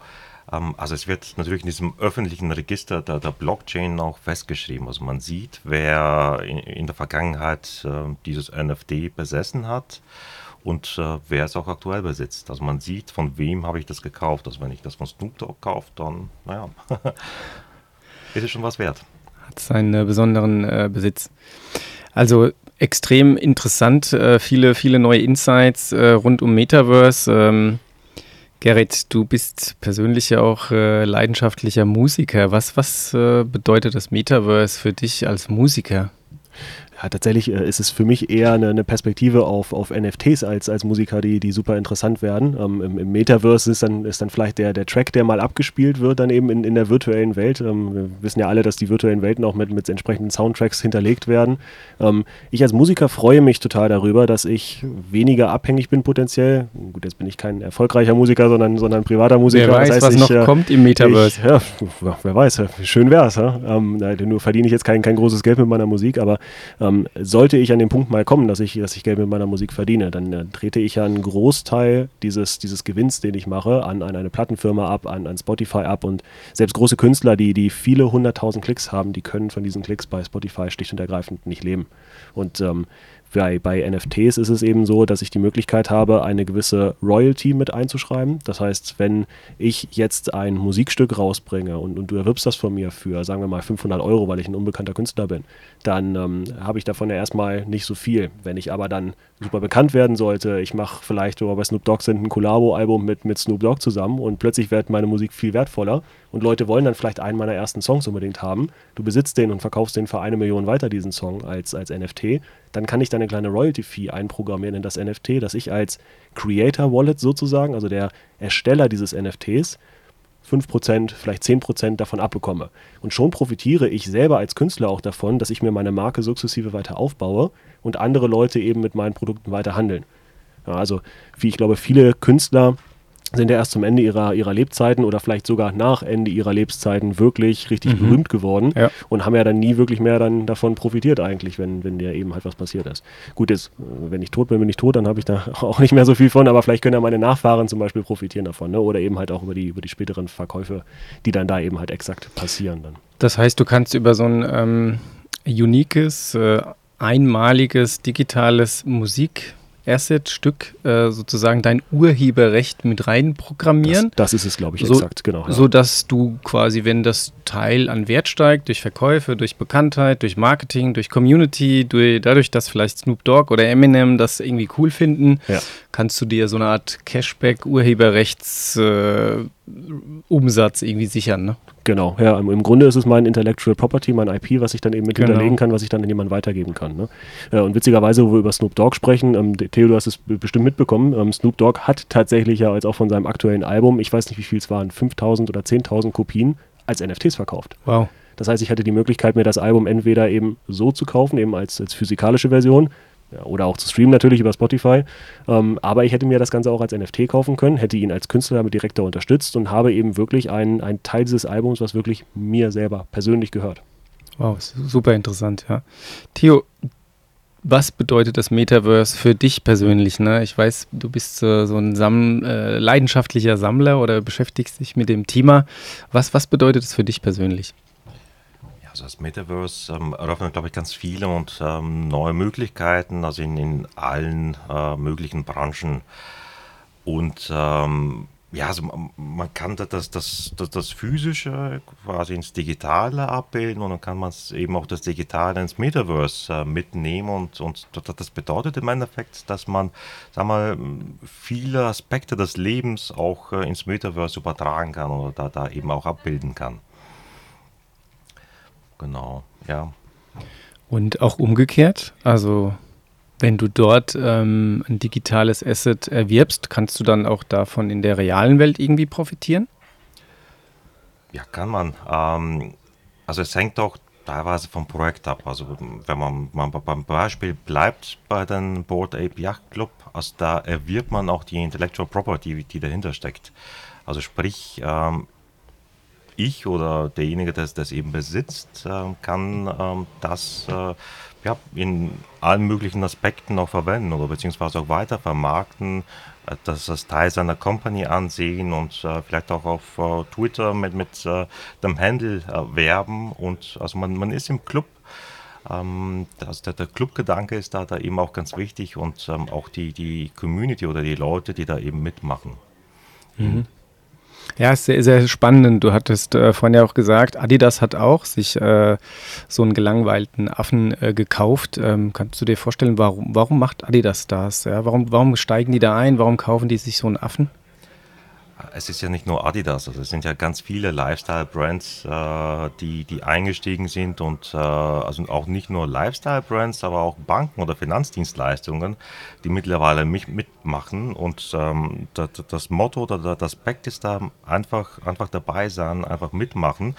Ähm, also es wird natürlich in diesem öffentlichen Register der, der Blockchain auch festgeschrieben. Also man sieht, wer in, in der Vergangenheit äh, dieses NFT besessen hat und äh, wer es auch aktuell besitzt. Also man sieht, von wem habe ich das gekauft. Also wenn ich das von Snoop Dogg kaufe, dann, naja, ist es schon was wert. Hat seinen äh, besonderen äh, Besitz. Also extrem interessant. Äh, viele, viele neue Insights äh, rund um Metaverse. Ähm, Gerrit, du bist persönlich ja auch äh, leidenschaftlicher Musiker. Was, was äh, bedeutet das Metaverse für dich als Musiker? Ja, tatsächlich äh, ist es für mich eher eine, eine, Perspektive auf, auf NFTs als, als Musiker, die, die super interessant werden. Ähm, im, im, Metaverse ist dann, ist dann vielleicht der, der Track, der mal abgespielt wird, dann eben in, in der virtuellen Welt. Ähm, wir wissen ja alle, dass die virtuellen Welten auch mit, mit entsprechenden Soundtracks hinterlegt werden. Ähm, ich als Musiker freue mich total darüber, dass ich weniger abhängig bin potenziell. Gut, jetzt bin ich kein erfolgreicher Musiker, sondern, sondern privater Musiker. Wer weiß, das heißt, was ich, noch äh, kommt im Metaverse. Ich, ja, wer weiß, schön wär's. Ja? Ähm, nur verdiene ich jetzt kein, kein großes Geld mit meiner Musik, aber ähm, sollte ich an den Punkt mal kommen, dass ich, dass ich Geld mit meiner Musik verdiene, dann äh, trete ich ja einen Großteil dieses, dieses Gewinns, den ich mache, an, an eine Plattenfirma ab, an, an Spotify ab und selbst große Künstler, die, die viele hunderttausend Klicks haben, die können von diesen Klicks bei Spotify schlicht und ergreifend nicht leben. Und ähm, bei, bei NFTs ist es eben so, dass ich die Möglichkeit habe, eine gewisse Royalty mit einzuschreiben. Das heißt, wenn ich jetzt ein Musikstück rausbringe und, und du erwirbst das von mir für, sagen wir mal, 500 Euro, weil ich ein unbekannter Künstler bin, dann ähm, habe ich davon ja erstmal nicht so viel. Wenn ich aber dann super bekannt werden sollte, ich mache vielleicht, oder bei Snoop Dogg sind ein Collabo-Album mit, mit Snoop Dogg zusammen und plötzlich wird meine Musik viel wertvoller und Leute wollen dann vielleicht einen meiner ersten Songs unbedingt haben. Du besitzt den und verkaufst den für eine Million weiter, diesen Song, als, als NFT. Dann kann ich da eine kleine Royalty-Fee einprogrammieren in das NFT, dass ich als Creator-Wallet sozusagen, also der Ersteller dieses NFTs, 5%, vielleicht 10% davon abbekomme. Und schon profitiere ich selber als Künstler auch davon, dass ich mir meine Marke sukzessive weiter aufbaue und andere Leute eben mit meinen Produkten weiter handeln. Ja, also, wie ich glaube, viele Künstler sind ja erst zum Ende ihrer, ihrer Lebzeiten oder vielleicht sogar nach Ende ihrer Lebzeiten wirklich richtig mhm. berühmt geworden ja. und haben ja dann nie wirklich mehr dann davon profitiert eigentlich, wenn, wenn dir eben halt was passiert ist. Gut, jetzt, wenn ich tot bin, bin ich tot, dann habe ich da auch nicht mehr so viel von, aber vielleicht können ja meine Nachfahren zum Beispiel profitieren davon ne? oder eben halt auch über die, über die späteren Verkäufe, die dann da eben halt exakt passieren dann. Das heißt, du kannst über so ein ähm, uniques, äh, einmaliges digitales Musik Asset-Stück äh, sozusagen dein Urheberrecht mit rein programmieren. Das, das ist es, glaube ich, so, exakt, genau. Ja. So dass du quasi, wenn das Teil an Wert steigt, durch Verkäufe, durch Bekanntheit, durch Marketing, durch Community, durch, dadurch, dass vielleicht Snoop Dogg oder Eminem das irgendwie cool finden, ja. kannst du dir so eine Art Cashback-Urheberrechts- äh, irgendwie sichern, ne? Genau, ja, im Grunde ist es mein Intellectual Property, mein IP, was ich dann eben mit genau. hinterlegen kann, was ich dann an jemanden weitergeben kann. Ne? Ja, und witzigerweise, wo wir über Snoop Dogg sprechen, ähm, Theo, du hast es bestimmt mitbekommen, ähm, Snoop Dogg hat tatsächlich ja als auch von seinem aktuellen Album, ich weiß nicht wie viel es waren, 5000 oder 10.000 Kopien als NFTs verkauft. Wow. Das heißt, ich hatte die Möglichkeit, mir das Album entweder eben so zu kaufen, eben als, als physikalische Version, ja, oder auch zu streamen natürlich über Spotify. Ähm, aber ich hätte mir das Ganze auch als NFT kaufen können, hätte ihn als Künstler damit direkter unterstützt und habe eben wirklich einen, einen Teil dieses Albums, was wirklich mir selber persönlich gehört. Wow, super interessant, ja. Theo, was bedeutet das Metaverse für dich persönlich? Ne? Ich weiß, du bist äh, so ein Sam äh, leidenschaftlicher Sammler oder beschäftigst dich mit dem Thema. Was, was bedeutet es für dich persönlich? Also das Metaverse ähm, eröffnet, glaube ich, ganz viele und ähm, neue Möglichkeiten, also in, in allen äh, möglichen Branchen. Und ähm, ja, also man kann das, das, das, das Physische quasi ins Digitale abbilden und dann kann man eben auch das Digitale ins Metaverse äh, mitnehmen und, und das bedeutet im Endeffekt, dass man, sag mal, viele Aspekte des Lebens auch äh, ins Metaverse übertragen kann oder da, da eben auch abbilden kann. Genau, ja. Und auch umgekehrt, also wenn du dort ähm, ein digitales Asset erwirbst, kannst du dann auch davon in der realen Welt irgendwie profitieren? Ja, kann man. Ähm, also es hängt auch teilweise vom Projekt ab. Also wenn man, man beim Beispiel bleibt bei den Board Ape Yacht Club, also da erwirbt man auch die Intellectual Property, die dahinter steckt. Also sprich, ähm, ich oder derjenige, der das eben besitzt, äh, kann ähm, das äh, ja, in allen möglichen Aspekten auch verwenden oder beziehungsweise auch weiter vermarkten, äh, das als Teil seiner Company ansehen und vielleicht auch auf Twitter mit, mit dem Handle werben und also man, man ist im Club. Ähm, also der, der Clubgedanke ist da, da eben auch ganz wichtig und ähm, auch die, die Community oder die Leute, die da eben mitmachen. Mhm. Ja, ist sehr, sehr spannend. Du hattest äh, vorhin ja auch gesagt, Adidas hat auch sich äh, so einen gelangweilten Affen äh, gekauft. Ähm, kannst du dir vorstellen, warum, warum macht Adidas das? Ja? Warum, warum steigen die da ein? Warum kaufen die sich so einen Affen? Es ist ja nicht nur Adidas, also es sind ja ganz viele Lifestyle-Brands, äh, die, die eingestiegen sind und äh, also auch nicht nur Lifestyle-Brands, aber auch Banken oder Finanzdienstleistungen, die mittlerweile mich mitmachen und ähm, das, das, Motto oder das Aspekt ist da einfach, einfach dabei sein, einfach mitmachen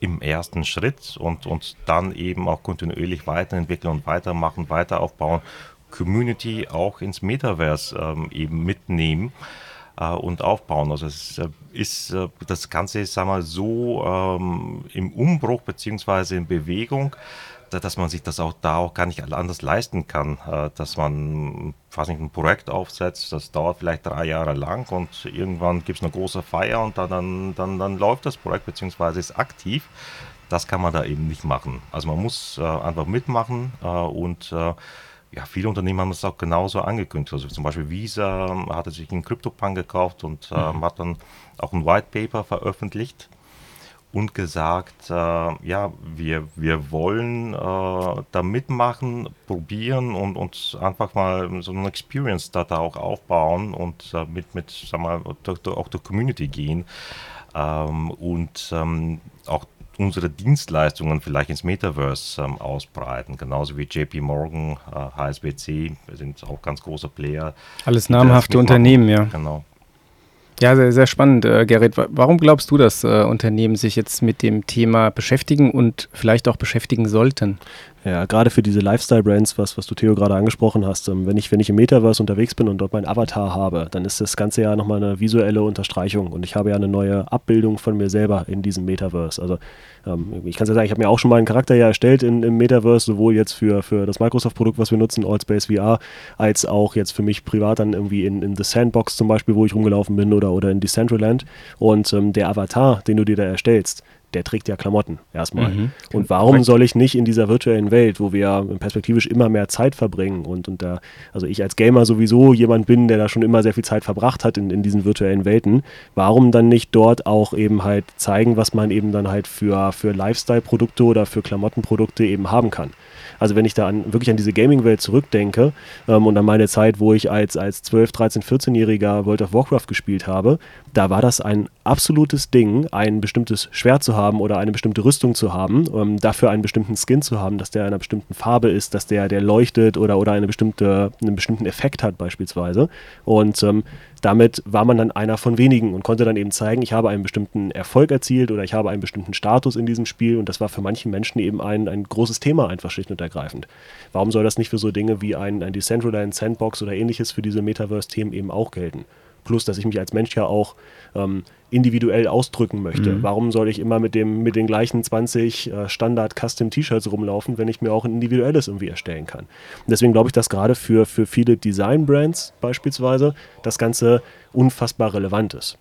im ersten Schritt und, und dann eben auch kontinuierlich weiterentwickeln und weitermachen, weiter aufbauen, Community auch ins Metaverse ähm, eben mitnehmen und aufbauen. Also es äh, ist äh, das Ganze ist sagen wir, so ähm, im Umbruch bzw. in Bewegung, dass man sich das auch da auch gar nicht anders leisten kann, äh, dass man fast nicht ein Projekt aufsetzt, das dauert vielleicht drei Jahre lang und irgendwann gibt es eine große Feier und dann, dann, dann, dann läuft das Projekt bzw. ist aktiv. Das kann man da eben nicht machen. Also man muss äh, einfach mitmachen äh, und ja, viele Unternehmen haben es auch genauso angekündigt. Also zum Beispiel Visa ähm, hatte sich einen CryptoPunk gekauft und äh, mhm. hat dann auch ein White Paper veröffentlicht und gesagt, äh, ja, wir, wir wollen äh, da mitmachen, probieren und uns einfach mal so eine Experience da, da auch aufbauen und äh, mit, mit sag mal, auch der Community gehen. Ähm, und ähm, auch unsere Dienstleistungen vielleicht ins Metaverse ähm, ausbreiten, genauso wie JP Morgan, äh, HSBC, sind auch ganz große Player. Alles namhafte Unternehmen, ja. Genau. Ja, sehr, sehr spannend, äh, Gerrit. Warum glaubst du, dass äh, Unternehmen sich jetzt mit dem Thema beschäftigen und vielleicht auch beschäftigen sollten? Ja, gerade für diese Lifestyle-Brands, was, was du Theo gerade angesprochen hast, ähm, wenn, ich, wenn ich im Metaverse unterwegs bin und dort meinen Avatar habe, dann ist das Ganze ja nochmal eine visuelle Unterstreichung und ich habe ja eine neue Abbildung von mir selber in diesem Metaverse. Also ähm, ich kann es ja sagen, ich habe mir auch schon mal einen Charakter ja erstellt in, im Metaverse, sowohl jetzt für, für das Microsoft-Produkt, was wir nutzen, Allspace VR, als auch jetzt für mich privat dann irgendwie in, in The Sandbox zum Beispiel, wo ich rumgelaufen bin oder, oder in Decentraland. Und ähm, der Avatar, den du dir da erstellst, der trägt ja Klamotten erstmal. Mhm. Und warum Correct. soll ich nicht in dieser virtuellen Welt, wo wir perspektivisch immer mehr Zeit verbringen und, und da, also ich als Gamer sowieso jemand bin, der da schon immer sehr viel Zeit verbracht hat in, in diesen virtuellen Welten, warum dann nicht dort auch eben halt zeigen, was man eben dann halt für, für Lifestyle-Produkte oder für Klamottenprodukte eben haben kann? Also wenn ich da an, wirklich an diese Gaming-Welt zurückdenke ähm, und an meine Zeit, wo ich als, als 12, 13, 14-Jähriger World of Warcraft gespielt habe, da war das ein absolutes Ding, ein bestimmtes Schwert zu haben oder eine bestimmte Rüstung zu haben, ähm, dafür einen bestimmten Skin zu haben, dass der einer bestimmten Farbe ist, dass der, der leuchtet oder, oder eine bestimmte, einen bestimmten Effekt hat beispielsweise. Und ähm, damit war man dann einer von wenigen und konnte dann eben zeigen, ich habe einen bestimmten Erfolg erzielt oder ich habe einen bestimmten Status in diesem Spiel und das war für manche Menschen eben ein, ein großes Thema einfach schlicht und ergreifend. Warum soll das nicht für so Dinge wie ein, ein Decentraland, Sandbox oder ähnliches für diese Metaverse-Themen eben auch gelten? Plus, dass ich mich als Mensch ja auch ähm, individuell ausdrücken möchte. Mhm. Warum soll ich immer mit, dem, mit den gleichen 20 äh, Standard-Custom-T-Shirts rumlaufen, wenn ich mir auch ein individuelles irgendwie erstellen kann? Und deswegen glaube ich, dass gerade für, für viele Design-Brands beispielsweise das Ganze unfassbar relevant ist.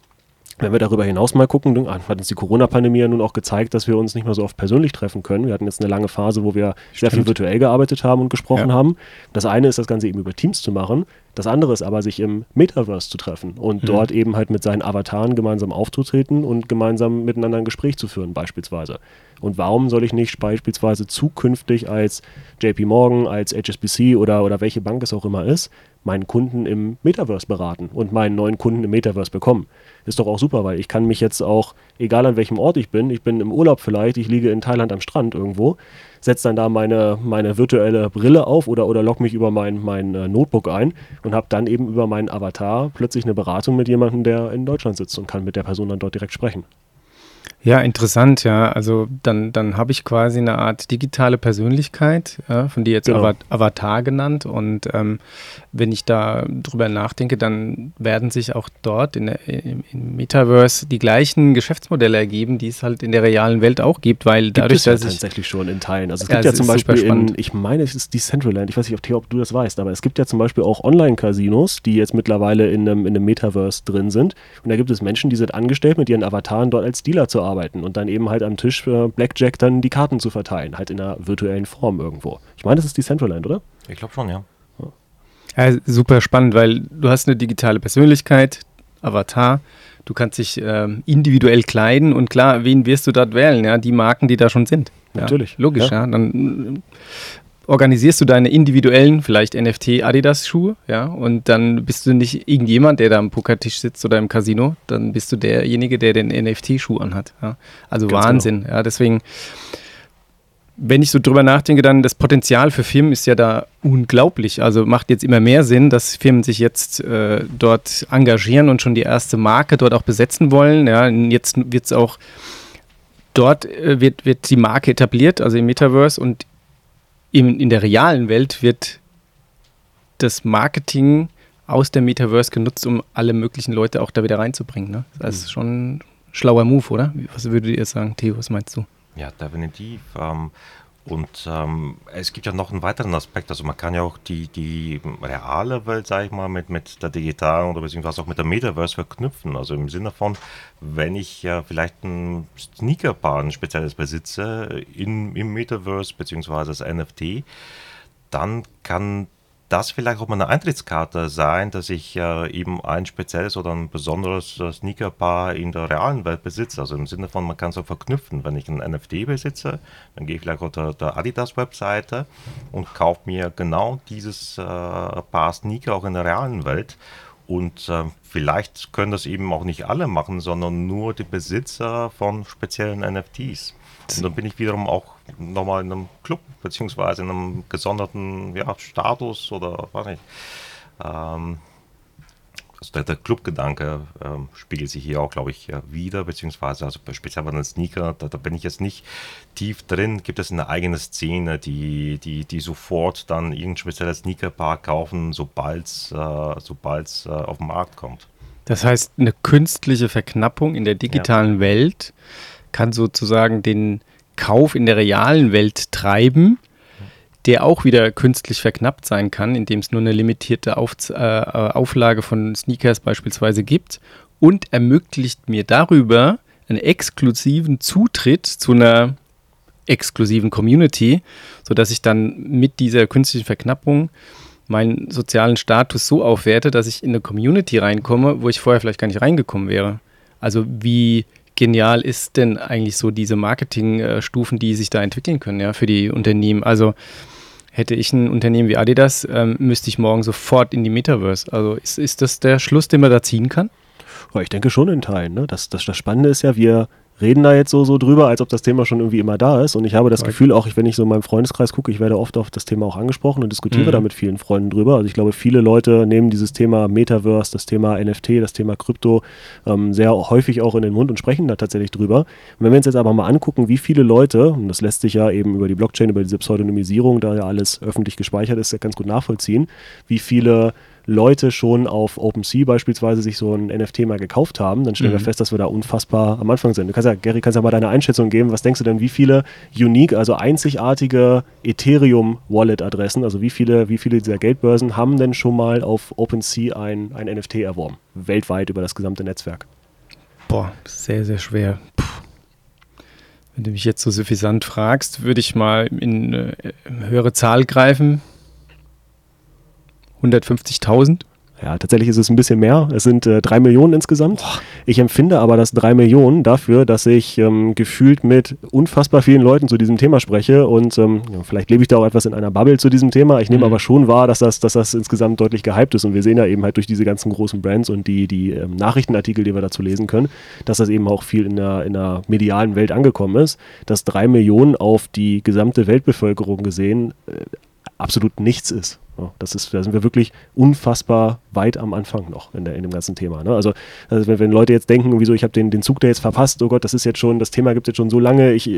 Wenn wir darüber hinaus mal gucken, hat uns die Corona-Pandemie ja nun auch gezeigt, dass wir uns nicht mehr so oft persönlich treffen können. Wir hatten jetzt eine lange Phase, wo wir Stimmt. sehr viel virtuell gearbeitet haben und gesprochen ja. haben. Das eine ist, das Ganze eben über Teams zu machen. Das andere ist aber, sich im Metaverse zu treffen und mhm. dort eben halt mit seinen Avataren gemeinsam aufzutreten und gemeinsam miteinander ein Gespräch zu führen, beispielsweise. Und warum soll ich nicht beispielsweise zukünftig als JP Morgan, als HSBC oder, oder welche Bank es auch immer ist, meinen Kunden im Metaverse beraten und meinen neuen Kunden im Metaverse bekommen? Ist doch auch super, weil ich kann mich jetzt auch, egal an welchem Ort ich bin, ich bin im Urlaub vielleicht, ich liege in Thailand am Strand irgendwo, setze dann da meine, meine virtuelle Brille auf oder, oder logge mich über mein, mein äh, Notebook ein und habe dann eben über meinen Avatar plötzlich eine Beratung mit jemandem, der in Deutschland sitzt und kann mit der Person dann dort direkt sprechen. Ja, interessant, ja. Also dann, dann habe ich quasi eine Art digitale Persönlichkeit, ja, von dir jetzt genau. Avatar genannt. Und ähm, wenn ich da drüber nachdenke, dann werden sich auch dort in der, im, im, Metaverse die gleichen Geschäftsmodelle ergeben, die es halt in der realen Welt auch gibt, weil gibt dadurch, es ja dass tatsächlich schon in Teilen. Also es ja, gibt ja zum Beispiel in, ich meine, es ist Decentraland, ich weiß nicht, ob du das weißt, aber es gibt ja zum Beispiel auch Online-Casinos, die jetzt mittlerweile in einem, in einem Metaverse drin sind. Und da gibt es Menschen, die sind angestellt, mit ihren Avataren dort als Dealer zu arbeiten arbeiten und dann eben halt am Tisch für Blackjack dann die Karten zu verteilen, halt in einer virtuellen Form irgendwo. Ich meine, das ist die Centraland, oder? Ich glaube schon, ja. ja. Super spannend, weil du hast eine digitale Persönlichkeit, Avatar, Du kannst dich äh, individuell kleiden und klar, wen wirst du dort wählen? Ja, die Marken, die da schon sind. Natürlich. Ja, logisch, ja. ja. Dann organisierst du deine individuellen, vielleicht NFT-Adidas-Schuhe, ja, und dann bist du nicht irgendjemand, der da am Pokertisch sitzt oder im Casino, dann bist du derjenige, der den NFT-Schuh anhat. Ja. Also Ganz Wahnsinn, genau. ja, deswegen wenn ich so drüber nachdenke, dann das Potenzial für Firmen ist ja da unglaublich. Also macht jetzt immer mehr Sinn, dass Firmen sich jetzt äh, dort engagieren und schon die erste Marke dort auch besetzen wollen. Ja, jetzt wird es auch dort äh, wird, wird die Marke etabliert, also im Metaverse und in, in der realen Welt wird das Marketing aus der Metaverse genutzt, um alle möglichen Leute auch da wieder reinzubringen. Ne? Das ist mhm. schon ein schlauer Move, oder? Was würdet ihr sagen, Theo? Was meinst du? Ja, definitiv. Ähm, und ähm, es gibt ja noch einen weiteren Aspekt. Also man kann ja auch die, die reale Welt, sage ich mal, mit, mit der digitalen oder beziehungsweise auch mit der Metaverse verknüpfen. Also im Sinne von, wenn ich ja vielleicht ein Sneakerpaar, ein spezielles besitze in, im Metaverse beziehungsweise das NFT, dann kann das vielleicht auch mal eine Eintrittskarte sein, dass ich äh, eben ein spezielles oder ein besonderes äh, Sneakerpaar in der realen Welt besitze. Also im Sinne von, man kann so verknüpfen, wenn ich ein NFT besitze, dann gehe ich vielleicht auf der, der Adidas-Webseite und kaufe mir genau dieses äh, Paar Sneaker auch in der realen Welt. Und äh, vielleicht können das eben auch nicht alle machen, sondern nur die Besitzer von speziellen NFTs. Und dann bin ich wiederum auch nochmal in einem Club, beziehungsweise in einem gesonderten ja, Status oder was nicht. Ähm, also der, der Clubgedanke ähm, spiegelt sich hier auch, glaube ich, wieder, beziehungsweise also speziell bei den Sneaker, da, da, bin ich jetzt nicht tief drin. Gibt es eine eigene Szene, die, die, die sofort dann irgendein spezielles Sneakerpaar kaufen, sobald es äh, äh, auf den Markt kommt? Das heißt, eine künstliche Verknappung in der digitalen ja. Welt kann sozusagen den Kauf in der realen Welt treiben, der auch wieder künstlich verknappt sein kann, indem es nur eine limitierte Auf, äh, Auflage von Sneakers beispielsweise gibt und ermöglicht mir darüber einen exklusiven Zutritt zu einer exklusiven Community, sodass ich dann mit dieser künstlichen Verknappung meinen sozialen Status so aufwerte, dass ich in eine Community reinkomme, wo ich vorher vielleicht gar nicht reingekommen wäre. Also wie genial ist denn eigentlich so diese Marketingstufen, die sich da entwickeln können, ja, für die Unternehmen? Also hätte ich ein Unternehmen wie Adidas, ähm, müsste ich morgen sofort in die Metaverse. Also ist, ist das der Schluss, den man da ziehen kann? ich denke schon in Teilen. Ne? Das, das, das Spannende ist ja, wir reden da jetzt so, so drüber, als ob das Thema schon irgendwie immer da ist. Und ich habe das okay. Gefühl, auch wenn ich so in meinem Freundeskreis gucke, ich werde oft auf das Thema auch angesprochen und diskutiere mhm. da mit vielen Freunden drüber. Also ich glaube, viele Leute nehmen dieses Thema Metaverse, das Thema NFT, das Thema Krypto ähm, sehr häufig auch in den Mund und sprechen da tatsächlich drüber. Und wenn wir uns jetzt aber mal angucken, wie viele Leute, und das lässt sich ja eben über die Blockchain, über diese Pseudonymisierung, da ja alles öffentlich gespeichert ist, ja ganz gut nachvollziehen, wie viele Leute schon auf OpenSea beispielsweise sich so ein NFT mal gekauft haben, dann stellen mhm. wir fest, dass wir da unfassbar am Anfang sind. Du kannst ja, Gary, kannst ja mal deine Einschätzung geben. Was denkst du denn, wie viele unique, also einzigartige Ethereum-Wallet-Adressen, also wie viele, wie viele dieser Geldbörsen haben denn schon mal auf OpenSea ein, ein NFT erworben? Weltweit über das gesamte Netzwerk? Boah, sehr, sehr schwer. Puh. Wenn du mich jetzt so suffisant fragst, würde ich mal in eine äh, höhere Zahl greifen. 150.000? Ja, tatsächlich ist es ein bisschen mehr. Es sind äh, drei Millionen insgesamt. Ich empfinde aber das drei Millionen dafür, dass ich ähm, gefühlt mit unfassbar vielen Leuten zu diesem Thema spreche und ähm, ja, vielleicht lebe ich da auch etwas in einer Bubble zu diesem Thema. Ich nehme mhm. aber schon wahr, dass das, dass das insgesamt deutlich gehypt ist und wir sehen ja eben halt durch diese ganzen großen Brands und die, die ähm, Nachrichtenartikel, die wir dazu lesen können, dass das eben auch viel in der, in der medialen Welt angekommen ist, dass drei Millionen auf die gesamte Weltbevölkerung gesehen äh, absolut nichts ist. Das ist, da sind wir wirklich unfassbar weit am Anfang noch in, der, in dem ganzen Thema. Ne? Also, also wenn, wenn, Leute jetzt denken, wieso ich habe den, den Zug da jetzt verpasst, oh Gott, das ist jetzt schon, das Thema gibt es jetzt schon so lange, ich,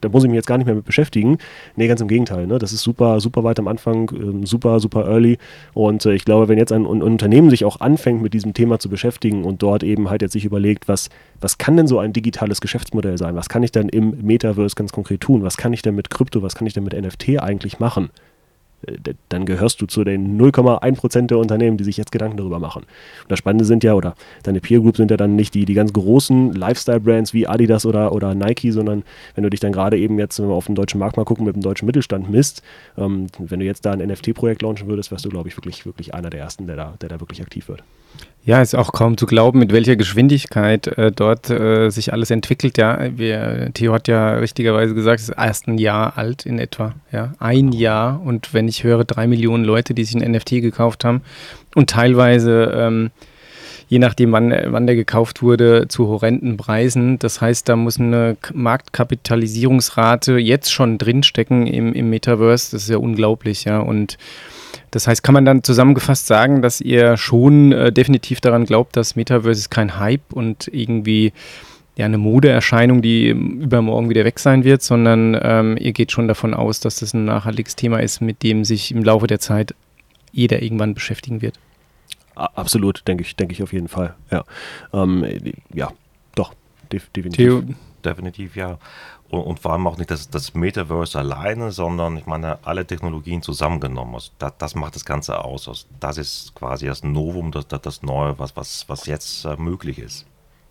da muss ich mich jetzt gar nicht mehr mit beschäftigen. Nee, ganz im Gegenteil. Ne? Das ist super, super weit am Anfang, äh, super, super early. Und äh, ich glaube, wenn jetzt ein, ein, Unternehmen sich auch anfängt, mit diesem Thema zu beschäftigen und dort eben halt jetzt sich überlegt, was, was kann denn so ein digitales Geschäftsmodell sein? Was kann ich dann im Metaverse ganz konkret tun? Was kann ich denn mit Krypto, was kann ich denn mit NFT eigentlich machen? Äh, dann gehörst du zu den 0,1% der Unternehmen, die sich jetzt Gedanken darüber machen. Und das Spannende sind ja, oder deine Peer Group sind ja dann nicht die, die ganz großen Lifestyle-Brands wie Adidas oder, oder Nike, sondern wenn du dich dann gerade eben jetzt, wenn wir auf den deutschen Markt mal gucken, mit dem deutschen Mittelstand misst, ähm, wenn du jetzt da ein NFT-Projekt launchen würdest, wärst du, glaube ich, wirklich, wirklich einer der Ersten, der da, der da wirklich aktiv wird. Ja, ist auch kaum zu glauben, mit welcher Geschwindigkeit äh, dort äh, sich alles entwickelt. Ja, wir, Theo hat ja richtigerweise gesagt, es ist erst ein Jahr alt in etwa. Ja, ein Jahr. Und wenn ich höre, drei Millionen Leute, die sich ein NFT gekauft haben und teilweise, ähm, je nachdem, wann, wann der gekauft wurde, zu horrenden Preisen. Das heißt, da muss eine Marktkapitalisierungsrate jetzt schon drinstecken im, im Metaverse. Das ist ja unglaublich, ja. Und das heißt, kann man dann zusammengefasst sagen, dass ihr schon äh, definitiv daran glaubt, dass Metaverse ist kein Hype und irgendwie ja, eine Modeerscheinung, die übermorgen wieder weg sein wird, sondern ähm, ihr geht schon davon aus, dass das ein nachhaltiges Thema ist, mit dem sich im Laufe der Zeit jeder irgendwann beschäftigen wird. Absolut, denke ich, denke ich auf jeden Fall. Ja, ähm, ja doch, definitiv. Theo, definitiv, ja und, und, vor allem auch nicht das, das Metaverse alleine, sondern ich meine, alle Technologien zusammengenommen. Also das, das macht das Ganze aus. Also das ist quasi das Novum, das, das, das Neue, was, was, was jetzt äh, möglich ist.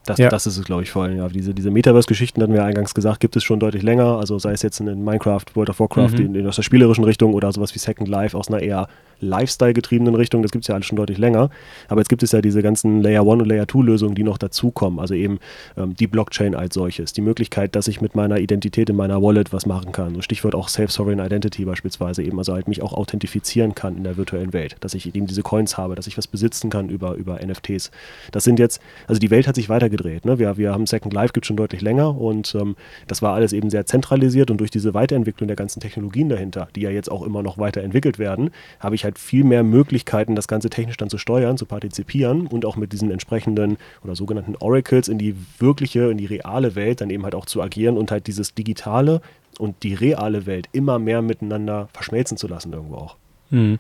Das, ja. das ist es, glaube ich, vor allem. Ja, diese, diese Metaverse-Geschichten, hatten wir eingangs gesagt, gibt es schon deutlich länger. Also sei es jetzt in, Minecraft, World of Warcraft, mhm. in, in, aus der spielerischen Richtung oder sowas wie Second Life aus einer eher Lifestyle-getriebenen Richtung, das gibt es ja alles schon deutlich länger. Aber jetzt gibt es ja diese ganzen Layer 1 und Layer 2 Lösungen, die noch dazukommen. Also eben ähm, die Blockchain als solches. Die Möglichkeit, dass ich mit meiner Identität in meiner Wallet was machen kann. So Stichwort auch Self-Sovereign Identity beispielsweise eben. Also halt mich auch authentifizieren kann in der virtuellen Welt. Dass ich eben diese Coins habe, dass ich was besitzen kann über, über NFTs. Das sind jetzt, also die Welt hat sich weitergedreht. Ne? Wir, wir haben Second Life gibt schon deutlich länger und ähm, das war alles eben sehr zentralisiert und durch diese Weiterentwicklung der ganzen Technologien dahinter, die ja jetzt auch immer noch weiterentwickelt werden, habe ich halt viel mehr Möglichkeiten, das Ganze technisch dann zu steuern, zu partizipieren und auch mit diesen entsprechenden oder sogenannten Oracles in die wirkliche, in die reale Welt dann eben halt auch zu agieren und halt dieses Digitale und die reale Welt immer mehr miteinander verschmelzen zu lassen irgendwo auch. Mhm.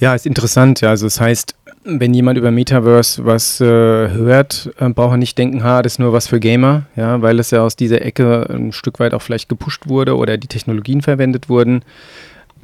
Ja, ist interessant. Ja, also das heißt, wenn jemand über Metaverse was äh, hört, äh, braucht er nicht denken, ha, das ist nur was für Gamer, ja, weil es ja aus dieser Ecke ein Stück weit auch vielleicht gepusht wurde oder die Technologien verwendet wurden.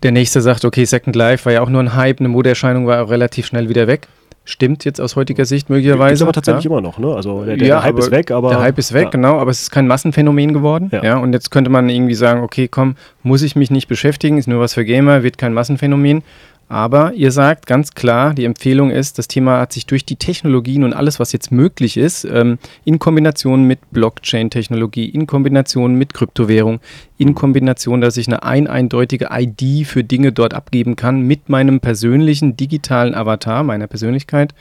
Der nächste sagt, okay, Second Life war ja auch nur ein Hype, eine Modeerscheinung war auch relativ schnell wieder weg. Stimmt jetzt aus heutiger Sicht möglicherweise. Ist aber tatsächlich ja. immer noch, ne? Also der, der, ja, der Hype ist weg, aber. Der Hype ist weg, ja. genau, aber es ist kein Massenphänomen geworden. Ja. ja. Und jetzt könnte man irgendwie sagen, okay, komm, muss ich mich nicht beschäftigen, ist nur was für Gamer, wird kein Massenphänomen. Aber ihr sagt ganz klar, die Empfehlung ist, das Thema hat sich durch die Technologien und alles, was jetzt möglich ist, ähm, in Kombination mit Blockchain-Technologie, in Kombination mit Kryptowährung, in Kombination, dass ich eine ein eindeutige ID für Dinge dort abgeben kann mit meinem persönlichen digitalen Avatar, meiner Persönlichkeit.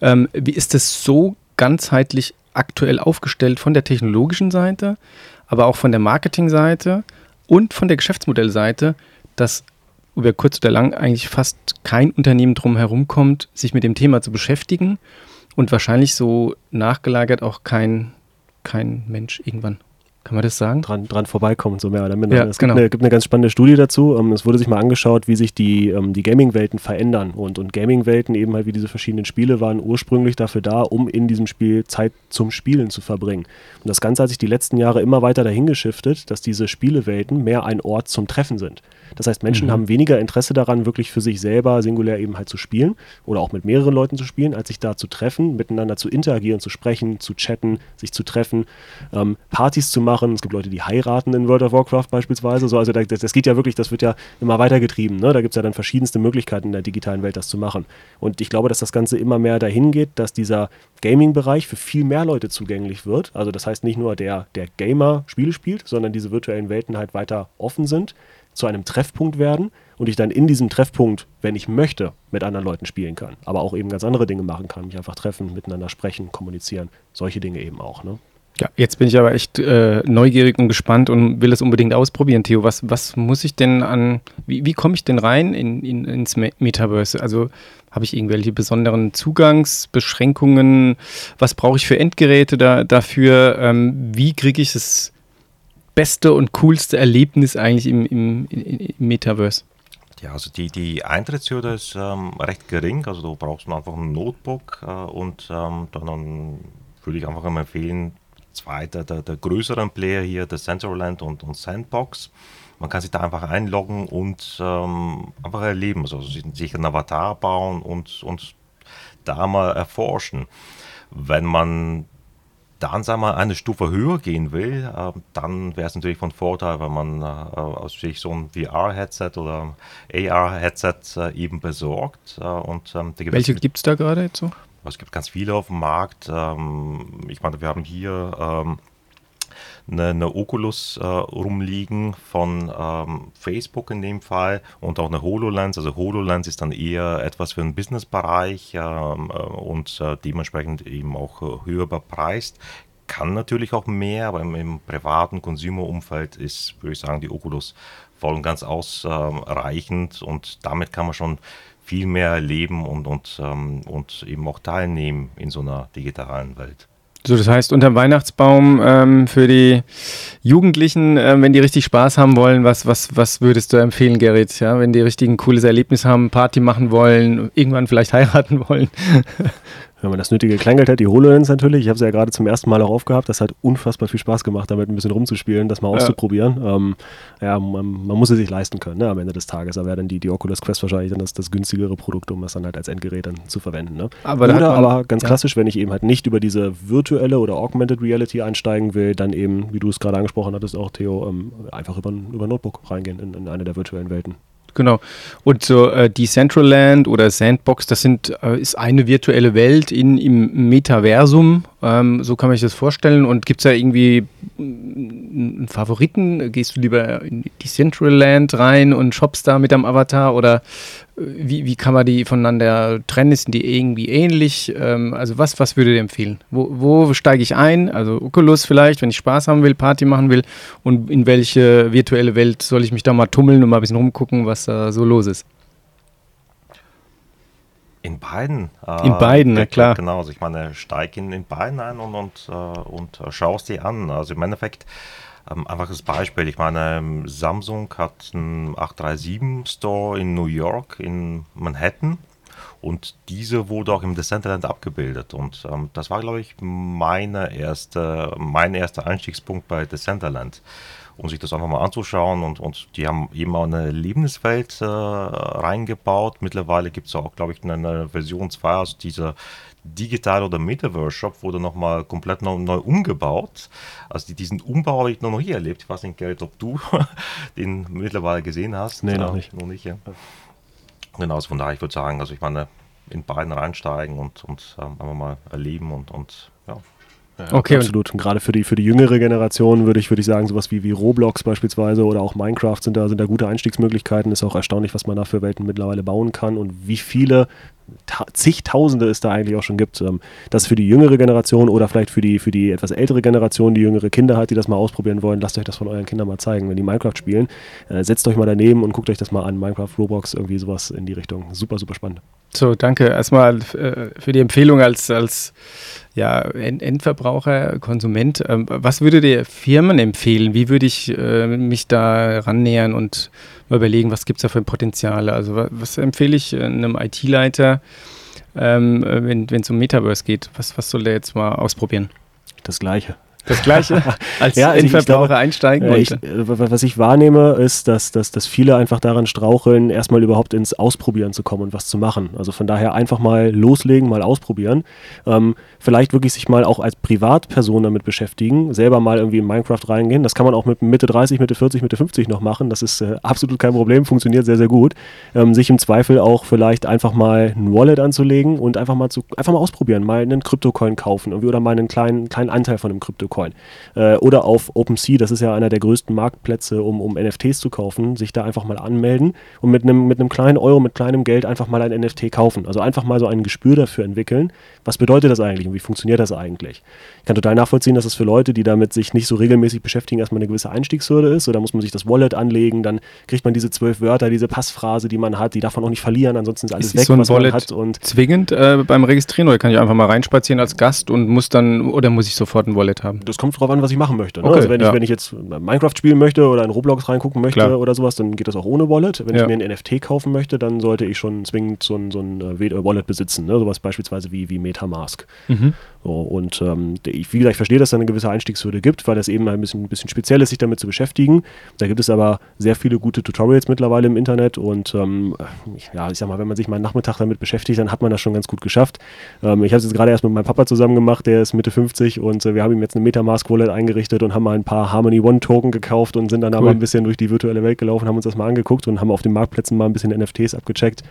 Ähm, wie ist das so ganzheitlich aktuell aufgestellt von der technologischen Seite, aber auch von der Marketingseite und von der Geschäftsmodellseite, dass über kurz oder lang eigentlich fast kein Unternehmen drum herum kommt, sich mit dem Thema zu beschäftigen und wahrscheinlich so nachgelagert auch kein, kein Mensch irgendwann. Kann man das sagen? Dran, dran vorbeikommen, so mehr oder minder. Ja, es genau. gibt, eine, gibt eine ganz spannende Studie dazu. Ähm, es wurde sich mal angeschaut, wie sich die, ähm, die Gaming-Welten verändern. Und, und Gaming-Welten, eben halt wie diese verschiedenen Spiele, waren ursprünglich dafür da, um in diesem Spiel Zeit zum Spielen zu verbringen. Und das Ganze hat sich die letzten Jahre immer weiter dahin geschiftet, dass diese Spielewelten mehr ein Ort zum Treffen sind. Das heißt, Menschen mhm. haben weniger Interesse daran, wirklich für sich selber singulär eben halt zu spielen oder auch mit mehreren Leuten zu spielen, als sich da zu treffen, miteinander zu interagieren, zu sprechen, zu chatten, sich zu treffen, ähm, Partys zu machen. Es gibt Leute, die heiraten in World of Warcraft beispielsweise. So, also das, das geht ja wirklich, das wird ja immer weitergetrieben. Ne? Da gibt es ja dann verschiedenste Möglichkeiten in der digitalen Welt, das zu machen. Und ich glaube, dass das Ganze immer mehr dahin geht, dass dieser Gaming-Bereich für viel mehr Leute zugänglich wird. Also das heißt nicht nur der, der Gamer Spiele spielt, sondern diese virtuellen Welten halt weiter offen sind zu einem Treffpunkt werden und ich dann in diesem Treffpunkt, wenn ich möchte, mit anderen Leuten spielen kann. Aber auch eben ganz andere Dinge machen kann, mich einfach treffen, miteinander sprechen, kommunizieren. Solche Dinge eben auch. Ne? Ja, jetzt bin ich aber echt äh, neugierig und gespannt und will es unbedingt ausprobieren, Theo. Was, was muss ich denn an, wie, wie komme ich denn rein in, in, ins Metaverse? Also habe ich irgendwelche besonderen Zugangsbeschränkungen? Was brauche ich für Endgeräte da, dafür? Ähm, wie kriege ich es beste und coolste Erlebnis eigentlich im, im, im Metaverse? Ja, also die, die Eintrittshürde ist ähm, recht gering. Also du brauchst einfach ein Notebook äh, und ähm, dann würde ich einfach mal empfehlen, zwei der, der, der, größeren Player hier, der Centerland und, und Sandbox. Man kann sich da einfach einloggen und ähm, einfach erleben, also sich einen Avatar bauen und, und da mal erforschen. Wenn man dann sagen wir eine Stufe höher gehen will, äh, dann wäre es natürlich von Vorteil, wenn man äh, aus sich so ein VR-Headset oder AR-Headset äh, eben besorgt. und, ähm, Welche gibt es da gerade jetzt so? es gibt ganz viele auf dem Markt. Ähm, ich meine, wir haben hier ähm, eine, eine Oculus äh, rumliegen von ähm, Facebook in dem Fall und auch eine HoloLens. Also HoloLens ist dann eher etwas für den Businessbereich ähm, äh, und äh, dementsprechend eben auch äh, höher bepreist. Kann natürlich auch mehr, aber im, im privaten Consumer-Umfeld ist, würde ich sagen, die Oculus voll und ganz ausreichend und damit kann man schon viel mehr erleben und, und, ähm, und eben auch teilnehmen in so einer digitalen Welt. So, das heißt, unterm Weihnachtsbaum ähm, für die Jugendlichen, äh, wenn die richtig Spaß haben wollen, was, was, was würdest du empfehlen, Gerrit? Ja, wenn die richtig ein cooles Erlebnis haben, Party machen wollen, irgendwann vielleicht heiraten wollen. Wenn man das nötige Kleingeld hat, die HoloLens natürlich. Ich habe sie ja gerade zum ersten Mal auch aufgehabt. Das hat unfassbar viel Spaß gemacht, damit ein bisschen rumzuspielen, das mal auszuprobieren. Ja, ähm, ja man, man, muss es sich leisten können ne, am Ende des Tages. Da wäre dann die, die Oculus Quest wahrscheinlich dann das, das günstigere Produkt, um das dann halt als Endgerät dann zu verwenden. Ne? Aber oder man, aber ganz ja. klassisch, wenn ich eben halt nicht über diese virtuelle oder Augmented Reality einsteigen will, dann eben, wie du es gerade angesprochen hattest, auch Theo, ähm, einfach über, über Notebook reingehen in, in eine der virtuellen Welten. Genau. Und so äh, Decentraland oder Sandbox, das sind, äh, ist eine virtuelle Welt in, im Metaversum. Ähm, so kann man sich das vorstellen. Und gibt es da irgendwie einen Favoriten? Gehst du lieber in Decentraland rein und shoppst da mit deinem Avatar? Oder wie, wie kann man die voneinander trennen? Sind die irgendwie ähnlich? Ähm, also was, was würdet ihr empfehlen? Wo, wo steige ich ein? Also Oculus vielleicht, wenn ich Spaß haben will, Party machen will. Und in welche virtuelle Welt soll ich mich da mal tummeln und mal ein bisschen rumgucken, was da so los ist? In beiden. Äh, in beiden, na klar. Genau, also ich meine, steig in, in beiden ein und, und, äh, und schaust die an. Also im Endeffekt ähm, einfaches Beispiel, ich meine, ähm, Samsung hat einen 837 Store in New York, in Manhattan. Und diese wurde auch im Decentraland abgebildet. Und ähm, das war, glaube ich, meine erste, mein erster Einstiegspunkt bei Decentraland. Um sich das einfach mal anzuschauen. Und, und die haben eben auch eine Lebenswelt äh, reingebaut. Mittlerweile gibt es auch, glaube ich, eine, eine Version 2, also diese Digital- oder Metaverse-Shop wurde nochmal komplett neu, neu, umgebaut. Also diesen Umbau habe ich noch nie erlebt. Ich weiß nicht, Gerrit, ob du den mittlerweile gesehen hast. Nee, noch nicht. Noch nicht ja. Genau, also von daher, ich würde sagen, also ich meine, in beiden reinsteigen und, und ähm, einfach mal erleben und, und ja, ja, okay, absolut. Und gerade für die, für die jüngere Generation würde ich, würde ich sagen, sowas wie, wie Roblox beispielsweise oder auch Minecraft sind da, sind da gute Einstiegsmöglichkeiten. Ist auch erstaunlich, was man da für Welten mittlerweile bauen kann und wie viele zigtausende es da eigentlich auch schon gibt. Ähm, das für die jüngere Generation oder vielleicht für die, für die etwas ältere Generation, die jüngere Kinder hat, die das mal ausprobieren wollen, lasst euch das von euren Kindern mal zeigen. Wenn die Minecraft spielen, äh, setzt euch mal daneben und guckt euch das mal an. Minecraft, Roblox, irgendwie sowas in die Richtung. Super, super spannend. So, danke erstmal äh, für die Empfehlung als, als ja, Endverbraucher, Konsument. Ähm, was würde der Firmen empfehlen? Wie würde ich äh, mich da rannähern und mal überlegen, was gibt es da für Potenziale? Also was, empfehle ich einem IT-Leiter, ähm, wenn es um Metaverse geht? Was, was soll der jetzt mal ausprobieren? Das Gleiche. Das gleiche als ja, also Endverbraucher einsteigen äh, ich, was ich wahrnehme, ist, dass, dass, dass viele einfach daran straucheln, erstmal überhaupt ins Ausprobieren zu kommen und was zu machen. Also von daher einfach mal loslegen, mal ausprobieren. Ähm, vielleicht wirklich sich mal auch als Privatperson damit beschäftigen, selber mal irgendwie in Minecraft reingehen. Das kann man auch mit Mitte 30, Mitte 40, Mitte 50 noch machen. Das ist äh, absolut kein Problem, funktioniert sehr, sehr gut. Ähm, sich im Zweifel auch vielleicht einfach mal ein Wallet anzulegen und einfach mal zu, einfach mal ausprobieren, mal einen Kryptocoin kaufen irgendwie oder mal einen kleinen, kleinen Anteil von einem Kryptocoin Bitcoin. Äh, oder auf OpenSea, das ist ja einer der größten Marktplätze, um, um NFTs zu kaufen, sich da einfach mal anmelden und mit einem mit kleinen Euro, mit kleinem Geld einfach mal ein NFT kaufen. Also einfach mal so ein Gespür dafür entwickeln. Was bedeutet das eigentlich und wie funktioniert das eigentlich? Ich kann total nachvollziehen, dass es für Leute, die damit sich nicht so regelmäßig beschäftigen, erstmal eine gewisse Einstiegshürde ist. Oder muss man sich das Wallet anlegen, dann kriegt man diese zwölf Wörter, diese Passphrase, die man hat, die darf man auch nicht verlieren, ansonsten ist alles ist weg, so was Wallet man hat. Und zwingend äh, beim Registrieren oder kann ich einfach mal reinspazieren als Gast und muss dann, oder muss ich sofort ein Wallet haben? Das kommt drauf an, was ich machen möchte. Ne? Okay, also wenn, ja. ich, wenn ich jetzt Minecraft spielen möchte oder in Roblox reingucken möchte Klar. oder sowas, dann geht das auch ohne Wallet. Wenn ja. ich mir ein NFT kaufen möchte, dann sollte ich schon zwingend so ein, so ein äh, Wallet besitzen. Ne? Sowas beispielsweise wie, wie Metamask. Mhm. So, und ähm, ich, wie gesagt, ich verstehe, dass es da eine gewisse Einstiegshürde gibt, weil das eben ein bisschen, ein bisschen speziell ist, sich damit zu beschäftigen. Da gibt es aber sehr viele gute Tutorials mittlerweile im Internet und ähm, ja, ich sag mal, wenn man sich mal einen Nachmittag damit beschäftigt, dann hat man das schon ganz gut geschafft. Ähm, ich habe es jetzt gerade erst mit meinem Papa zusammen gemacht, der ist Mitte 50 und äh, wir haben ihm jetzt eine Metamask Wallet eingerichtet und haben mal ein paar Harmony One Token gekauft und sind dann cool. aber ein bisschen durch die virtuelle Welt gelaufen, haben uns das mal angeguckt und haben auf den Marktplätzen mal ein bisschen NFTs abgecheckt.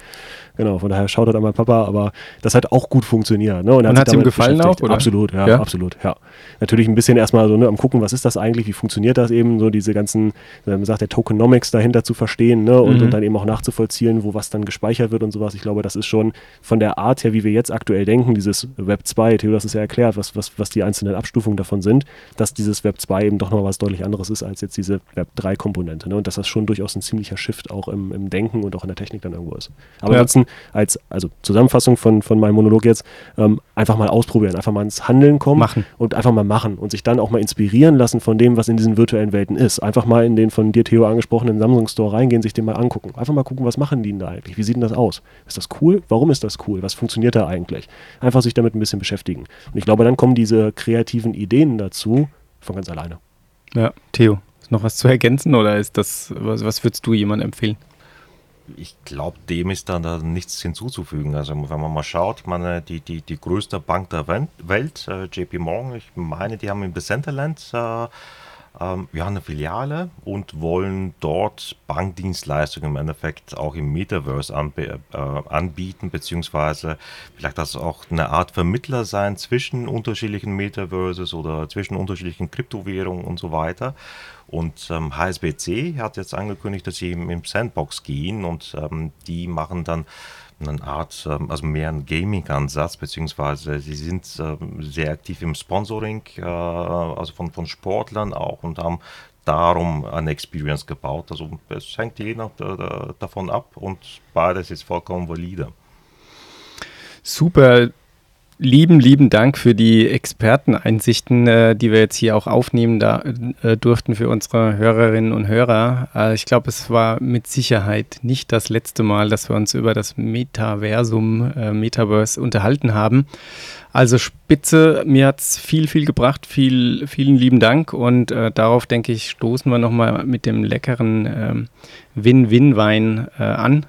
Genau, von daher schaut an meinen Papa, aber das hat auch gut funktioniert. Ne? Und, und hat es ihm gefallen auch? Oder? Absolut, ja, ja, absolut, ja. Natürlich ein bisschen erstmal so ne, am gucken, was ist das eigentlich, wie funktioniert das eben, so diese ganzen, man sagt, der Tokenomics dahinter zu verstehen ne? und, mhm. und dann eben auch nachzuvollziehen, wo was dann gespeichert wird und sowas. Ich glaube, das ist schon von der Art her, wie wir jetzt aktuell denken, dieses Web 2, Theo, das ist ja erklärt, was, was, was die einzelnen Abstufungen davon sind, dass dieses Web 2 eben doch noch was deutlich anderes ist als jetzt diese Web 3 Komponente. Ne? Und dass das schon durchaus ein ziemlicher Shift auch im, im Denken und auch in der Technik dann irgendwo ist. Aber ja. ansonsten als, also Zusammenfassung von, von meinem Monolog jetzt, ähm, einfach mal ausprobieren, einfach mal ins Handeln kommen machen. und einfach mal machen und sich dann auch mal inspirieren lassen von dem, was in diesen virtuellen Welten ist. Einfach mal in den von dir, Theo, angesprochenen Samsung Store reingehen, sich den mal angucken. Einfach mal gucken, was machen die denn da eigentlich? Wie sieht denn das aus? Ist das cool? Warum ist das cool? Was funktioniert da eigentlich? Einfach sich damit ein bisschen beschäftigen. Und ich glaube, dann kommen diese kreativen Ideen dazu von ganz alleine. Ja, Theo, ist noch was zu ergänzen oder ist das, was, was würdest du jemandem empfehlen? Ich glaube, dem ist dann da nichts hinzuzufügen. Also wenn man mal schaut, meine, die, die, die größte Bank der Welt, äh, JP Morgan, ich meine, die haben in Decentraland äh, ähm, ja, eine Filiale und wollen dort Bankdienstleistungen im Endeffekt auch im Metaverse anb äh, anbieten, beziehungsweise vielleicht das auch eine Art Vermittler sein zwischen unterschiedlichen Metaverses oder zwischen unterschiedlichen Kryptowährungen und so weiter. Und ähm, HSBC hat jetzt angekündigt, dass sie im Sandbox gehen und ähm, die machen dann eine Art, ähm, also mehr ein Gaming-Ansatz, beziehungsweise sie sind ähm, sehr aktiv im Sponsoring, äh, also von, von Sportlern auch und haben darum eine Experience gebaut. Also es hängt je nach davon ab und beides ist vollkommen valide. Super lieben, lieben Dank für die Experteneinsichten, äh, die wir jetzt hier auch aufnehmen da, äh, durften für unsere Hörerinnen und Hörer. Äh, ich glaube, es war mit Sicherheit nicht das letzte Mal, dass wir uns über das Metaversum, äh, Metaverse unterhalten haben. Also spitze, mir hat es viel, viel gebracht. Viel, vielen lieben Dank und äh, darauf, denke ich, stoßen wir nochmal mit dem leckeren ähm, Win-Win-Wein äh, an.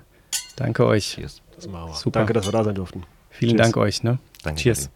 Danke euch. Super. Danke, dass wir da sein durften. Vielen Cheers. Dank euch. Ne? Danke. Cheers.